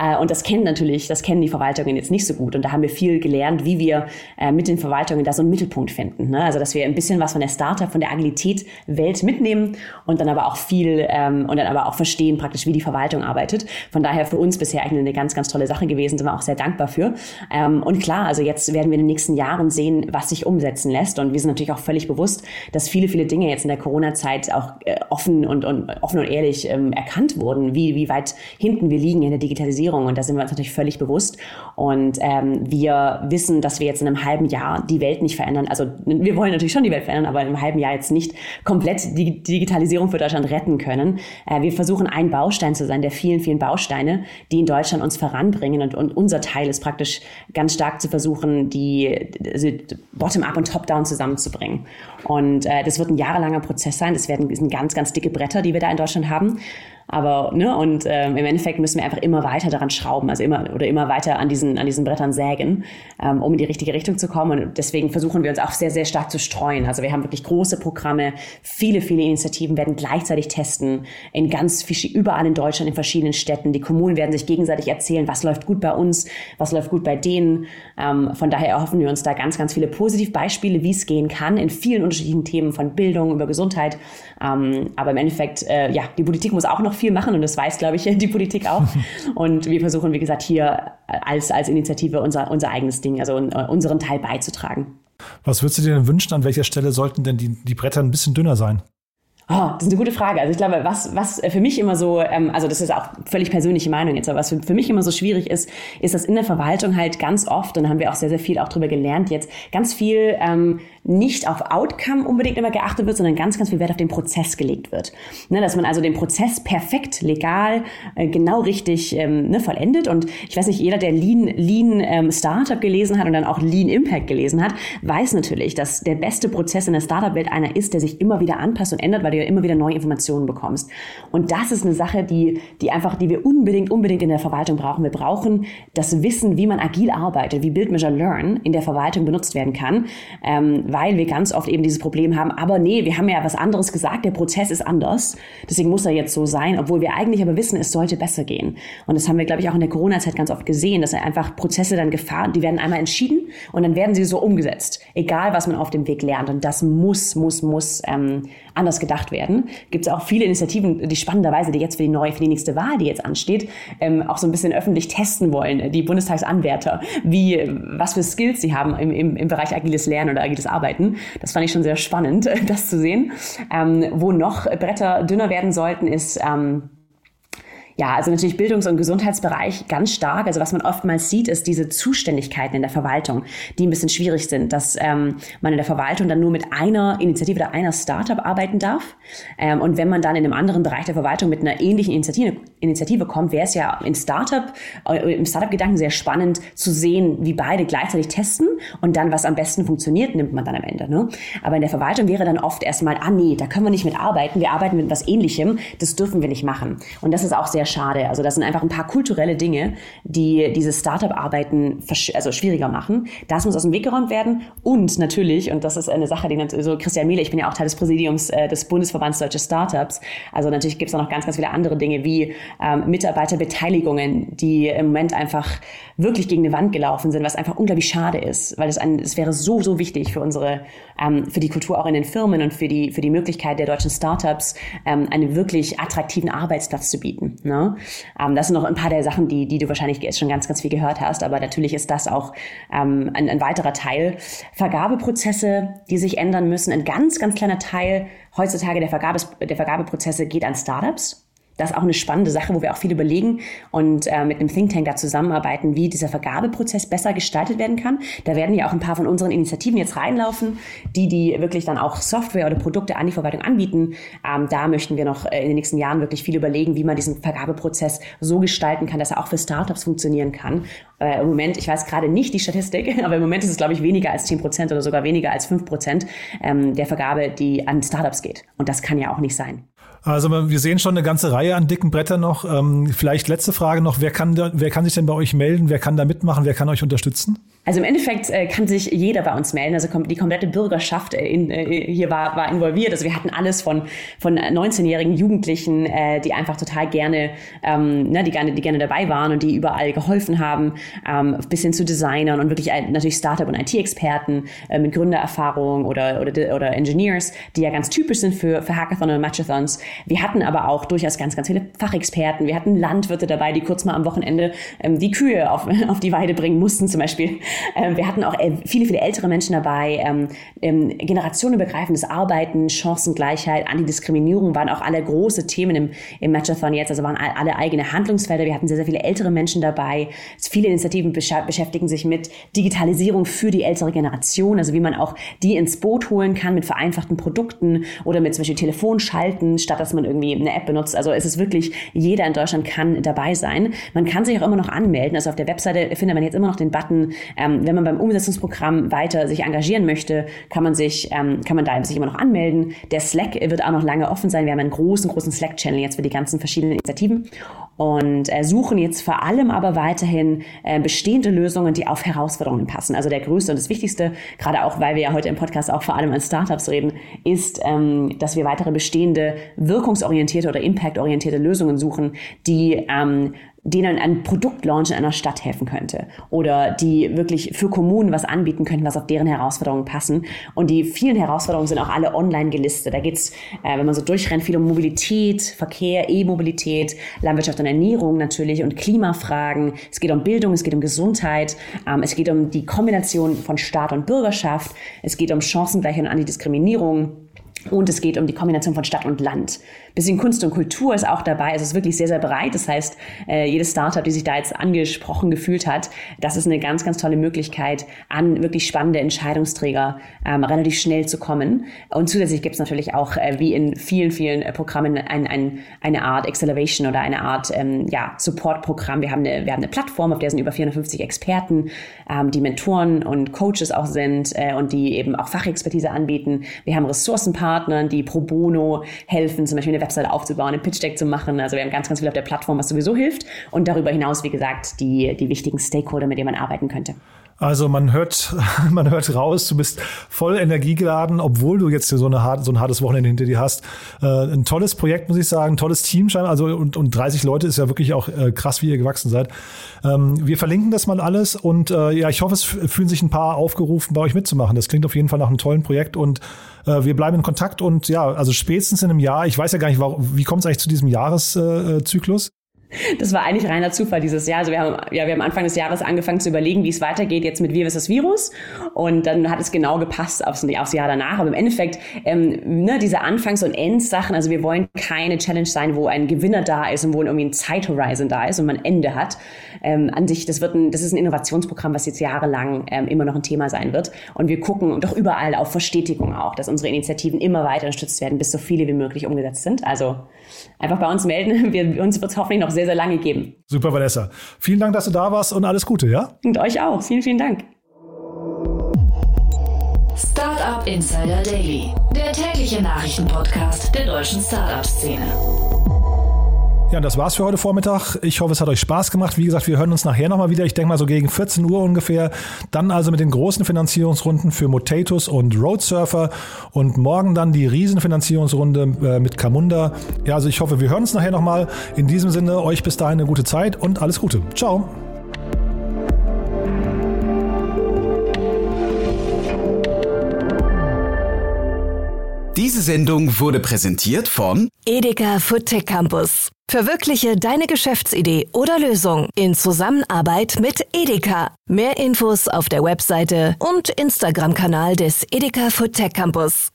Speaker 10: Äh, und das kennen natürlich, das kennen die Verwaltungen jetzt nicht so gut. Und da haben wir viel gelernt, wie wir äh, mit den Verwaltungen da so einen Mittelpunkt finden. Ne? Also dass wir ein bisschen was von der Startup, von der Agilität-Welt mitnehmen und dann aber auch viel ähm, und dann aber auch verstehen praktisch, wie die Verwaltung arbeitet. Von daher für uns bisher eigentlich eine ganz, ganz tolle Sache gewesen, sind wir auch sehr dankbar für. Ähm, und klar, also jetzt werden wir in den nächsten Jahren sehen, was sich umsetzen lässt. Und wir sind natürlich auch völlig bewusst, dass viele, viele Dinge jetzt in der Corona-Zeit auch äh, offen und, und offen und ehrlich ähm, erkannt wurden, wie, wie weit hinten wir liegen in der Digitalisierung. Und da sind wir uns natürlich völlig bewusst. Und ähm, wir wissen, dass wir jetzt in einem halben Jahr die Welt nicht verändern. Also wir wollen natürlich schon die Welt verändern, aber im halben Jahr jetzt nicht komplett die Digitalisierung für Deutschland retten können. Äh, wir versuchen ein Baustein zu sein der vielen, vielen Bausteine, die in Deutschland uns voranbringen. Und, und unser Teil ist praktisch ganz stark zu versuchen, die also Bottom-up und Top-down zusammenzubringen. Und äh, das wird ein jahrelanger Prozess sein. Das werden sind ganz, ganz dicke Bretter, die wir da in Deutschland haben. Aber, ne, und ähm, im Endeffekt müssen wir einfach immer weiter daran schrauben, also immer oder immer weiter an diesen, an diesen Brettern sägen, ähm, um in die richtige Richtung zu kommen. Und deswegen versuchen wir uns auch sehr, sehr stark zu streuen. Also wir haben wirklich große Programme, viele, viele Initiativen werden gleichzeitig testen, in ganz überall in Deutschland, in verschiedenen Städten. Die Kommunen werden sich gegenseitig erzählen, was läuft gut bei uns, was läuft gut bei denen. Ähm, von daher erhoffen wir uns da ganz, ganz viele Positivbeispiele, wie es gehen kann, in vielen unterschiedlichen Themen von Bildung über Gesundheit. Ähm, aber im Endeffekt, äh, ja, die Politik muss auch noch viel machen und das weiß, glaube ich, die Politik auch. Und wir versuchen, wie gesagt, hier als, als Initiative unser, unser eigenes Ding, also unseren Teil beizutragen.
Speaker 1: Was würdest du dir denn wünschen, an welcher Stelle sollten denn die, die Bretter ein bisschen dünner sein?
Speaker 10: Oh, das ist eine gute Frage. Also ich glaube, was, was für mich immer so, ähm, also das ist auch völlig persönliche Meinung jetzt, aber was für, für mich immer so schwierig ist, ist, dass in der Verwaltung halt ganz oft, und da haben wir auch sehr, sehr viel auch drüber gelernt jetzt, ganz viel ähm, nicht auf Outcome unbedingt immer geachtet wird, sondern ganz, ganz viel Wert auf den Prozess gelegt wird. Ne, dass man also den Prozess perfekt, legal, äh, genau richtig ähm, ne, vollendet. Und ich weiß nicht, jeder, der Lean, Lean ähm, Startup gelesen hat und dann auch Lean Impact gelesen hat, weiß natürlich, dass der beste Prozess in der Startup-Welt einer ist, der sich immer wieder anpasst und ändert, weil du ja immer wieder neue Informationen bekommst. Und das ist eine Sache, die, die einfach, die wir unbedingt, unbedingt in der Verwaltung brauchen. Wir brauchen das Wissen, wie man agil arbeitet, wie Build, Measure, Learn in der Verwaltung benutzt werden kann, ähm, weil wir ganz oft eben dieses Problem haben, aber nee, wir haben ja was anderes gesagt, der Prozess ist anders, deswegen muss er jetzt so sein, obwohl wir eigentlich aber wissen, es sollte besser gehen. Und das haben wir, glaube ich, auch in der Corona-Zeit ganz oft gesehen, dass einfach Prozesse dann gefahren, die werden einmal entschieden und dann werden sie so umgesetzt, egal was man auf dem Weg lernt. Und das muss, muss, muss ähm, anders gedacht werden. Gibt es auch viele Initiativen, die spannenderweise, die jetzt für die neue, für die nächste Wahl, die jetzt ansteht, ähm, auch so ein bisschen öffentlich testen wollen, die Bundestagsanwärter, wie, was für Skills sie haben im, im, im Bereich agiles Lernen oder agiles Arbeiten. Das fand ich schon sehr spannend, das zu sehen. Ähm, wo noch Bretter dünner werden sollten, ist, ähm, Ja, also natürlich Bildungs- und Gesundheitsbereich ganz stark. Also was man oftmals sieht, ist diese Zuständigkeiten in der Verwaltung, die ein bisschen schwierig sind, dass ähm, man in der Verwaltung dann nur mit einer Initiative oder einer Startup arbeiten darf. Ähm, und wenn man dann in einem anderen Bereich der Verwaltung mit einer ähnlichen Initiative, Initiative kommt, wäre es ja in Startup, äh, im Startup-Gedanken sehr spannend zu sehen, wie beide gleichzeitig testen und dann, was am besten funktioniert, nimmt man dann am Ende. Ne? Aber in der Verwaltung wäre dann oft erstmal, ah nee, da können wir nicht mit arbeiten, wir arbeiten mit was ähnlichem, das dürfen wir nicht machen. Und das ist auch sehr schade. Also das sind einfach ein paar kulturelle Dinge, die dieses Startup-Arbeiten also schwieriger machen. Das muss aus dem Weg geräumt werden. Und natürlich, und das ist eine Sache, die so Christian Miele, ich bin ja auch Teil des Präsidiums äh, des Bundesverbands Deutsche Startups. Also natürlich gibt es auch noch ganz, ganz viele andere Dinge wie ähm, Mitarbeiterbeteiligungen, die im Moment einfach wirklich gegen eine Wand gelaufen sind, was einfach unglaublich schade ist, weil es wäre so, so wichtig für unsere, ähm, für die Kultur auch in den Firmen und für die, für die Möglichkeit der deutschen Startups, ähm, einen wirklich attraktiven Arbeitsplatz zu bieten. Ne? Ähm, das sind noch ein paar der Sachen, die, die du wahrscheinlich jetzt schon ganz, ganz viel gehört hast, aber natürlich ist das auch ähm, ein, ein weiterer Teil. Vergabeprozesse, die sich ändern müssen, ein ganz, ganz kleiner Teil heutzutage der, Vergabes, der Vergabeprozesse geht an Startups. Das ist auch eine spannende Sache, wo wir auch viel überlegen und äh, mit einem Think Tank da zusammenarbeiten, wie dieser Vergabeprozess besser gestaltet werden kann. Da werden ja auch ein paar von unseren Initiativen jetzt reinlaufen, die die wirklich dann auch Software oder Produkte an die Verwaltung anbieten. Ähm, da möchten wir noch äh, in den nächsten Jahren wirklich viel überlegen, wie man diesen Vergabeprozess so gestalten kann, dass er auch für Startups funktionieren kann. Äh, Im Moment, ich weiß gerade nicht die Statistik, aber im Moment ist es, glaube ich, weniger als 10 Prozent oder sogar weniger als 5 Prozent ähm, der Vergabe, die an Startups geht. Und das kann ja auch nicht sein.
Speaker 1: Also wir sehen schon eine ganze Reihe an dicken Brettern noch. Ähm, vielleicht letzte Frage noch, wer kann, wer kann sich denn bei euch melden? Wer kann da mitmachen? Wer kann euch unterstützen?
Speaker 10: Also im Endeffekt äh, kann sich jeder bei uns melden. Also die komplette Bürgerschaft äh, in, äh, hier war, war involviert. Also wir hatten alles von, von 19-jährigen Jugendlichen, äh, die einfach total gerne, ähm, ne, die gerne, die gerne dabei waren und die überall geholfen haben, ähm, bis hin zu Designern und wirklich äh, natürlich Startup- und IT-Experten äh, mit Gründererfahrung oder, oder, oder Engineers, die ja ganz typisch sind für, für Hackathon und Matchathons. Wir hatten aber auch durchaus ganz, ganz viele Fachexperten. Wir hatten Landwirte dabei, die kurz mal am Wochenende ähm, die Kühe auf, auf die Weide bringen mussten zum Beispiel. Ähm, wir hatten auch äh, viele, viele ältere Menschen dabei. Ähm, ähm, generationenübergreifendes Arbeiten, Chancengleichheit, Antidiskriminierung waren auch alle große Themen im, im Matchathon jetzt. Also waren alle eigene Handlungsfelder. Wir hatten sehr, sehr viele ältere Menschen dabei. Viele Initiativen beschäftigen sich mit Digitalisierung für die ältere Generation. Also wie man auch die ins Boot holen kann mit vereinfachten Produkten oder mit zum Beispiel Telefonschalten, statt dass man irgendwie eine App benutzt. Also es ist wirklich, jeder in Deutschland kann dabei sein. Man kann sich auch immer noch anmelden. Also auf der Webseite findet man jetzt immer noch den Button ähm, wenn man beim Umsetzungsprogramm weiter sich engagieren möchte, kann man sich, ähm, kann man da sich immer noch anmelden. Der Slack wird auch noch lange offen sein. Wir haben einen großen, großen Slack-Channel jetzt für die ganzen verschiedenen Initiativen und äh, suchen jetzt vor allem aber weiterhin äh, bestehende Lösungen, die auf Herausforderungen passen. Also der größte und das Wichtigste, gerade auch, weil wir ja heute im Podcast auch vor allem an Startups reden, ist, ähm, dass wir weitere bestehende wirkungsorientierte oder impactorientierte Lösungen suchen, die ähm, denen ein Produktlaunch in einer Stadt helfen könnte oder die wirklich für Kommunen was anbieten könnten, was auf deren Herausforderungen passen. Und die vielen Herausforderungen sind auch alle online gelistet. Da geht's, äh, wenn man so durchrennt, viel um Mobilität, Verkehr, E-Mobilität, Landwirtschaft und Ernährung natürlich und Klimafragen. Es geht um Bildung, es geht um Gesundheit, ähm, es geht um die Kombination von Staat und Bürgerschaft, es geht um Chancengleichheit und Antidiskriminierung. Und es geht um die Kombination von Stadt und Land bisschen Kunst und Kultur ist auch dabei. Es ist wirklich sehr, sehr breit. Das heißt, äh, jedes Startup, die sich da jetzt angesprochen gefühlt hat, das ist eine ganz, ganz tolle Möglichkeit, an wirklich spannende Entscheidungsträger ähm, relativ schnell zu kommen. Und zusätzlich gibt es natürlich auch, äh, wie in vielen, vielen äh, Programmen, ein, ein, eine Art Acceleration oder eine Art ähm, ja, Support-Programm. Wir, haben eine, wir haben eine Plattform, auf der sind über 450 Experten, ähm, die Mentoren und Coaches auch sind äh, und die eben auch Fachexpertise anbieten. Wir haben Ressourcenpartner, die pro bono helfen, zum Beispiel eine Webseite aufzubauen, ein Pitch Deck zu machen. Also wir haben ganz, ganz viel auf der Plattform, was sowieso hilft. Und darüber hinaus, wie gesagt, die, die wichtigen Stakeholder, mit denen man arbeiten könnte.
Speaker 1: Also man hört, man hört raus, du bist voll energiegeladen, obwohl du jetzt so, eine so ein hartes Wochenende hinter dir hast. Äh, ein tolles Projekt, muss ich sagen, ein tolles Team scheint, also und, und 30 Leute ist ja wirklich auch äh, krass, wie ihr gewachsen seid. Ähm, wir verlinken das mal alles und äh, ja, ich hoffe, es fühlen sich ein paar aufgerufen, bei euch mitzumachen. Das klingt auf jeden Fall nach einem tollen Projekt und äh, wir bleiben in Kontakt und ja, also spätestens in einem Jahr, ich weiß ja gar nicht, wie kommt es eigentlich zu diesem Jahreszyklus?
Speaker 10: Das war eigentlich reiner Zufall dieses Jahr. Also wir haben, ja, wir haben Anfang des Jahres angefangen zu überlegen, wie es weitergeht jetzt mit Virus das Virus. Und dann hat es genau gepasst aufs, aufs Jahr danach. Aber im Endeffekt, ähm, ne, diese Anfangs- und Endsachen, also wir wollen keine Challenge sein, wo ein Gewinner da ist und wo irgendwie ein Zeithorizon da ist und man Ende hat. Ähm, an sich, das wird ein, das ist ein Innovationsprogramm, was jetzt jahrelang ähm, immer noch ein Thema sein wird. Und wir gucken doch überall auf Verstetigung auch, dass unsere Initiativen immer weiter unterstützt werden, bis so viele wie möglich umgesetzt sind. Also einfach bei uns melden. Wir, uns wird es hoffentlich noch sehr, sehr lange geben.
Speaker 1: Super, Vanessa. Vielen Dank, dass du da warst und alles Gute, ja?
Speaker 10: Und euch auch. Vielen, vielen Dank.
Speaker 3: Insider Daily, der tägliche Nachrichtenpodcast der deutschen Startup-Szene.
Speaker 1: Ja, und das war's für heute Vormittag. Ich hoffe, es hat euch Spaß gemacht. Wie gesagt, wir hören uns nachher nochmal wieder. Ich denke mal so gegen 14 Uhr ungefähr. Dann also mit den großen Finanzierungsrunden für Motatus und Roadsurfer und morgen dann die Riesenfinanzierungsrunde äh, mit Camunda. Ja, also ich hoffe, wir hören uns nachher nochmal. In diesem Sinne, euch bis dahin eine gute Zeit und alles Gute. Ciao.
Speaker 11: Diese Sendung wurde präsentiert von
Speaker 2: Edeka Foodtech Campus. Verwirkliche deine Geschäftsidee oder Lösung in Zusammenarbeit mit Edeka. Mehr Infos auf der Webseite und Instagram-Kanal des Edeka Foodtech Campus.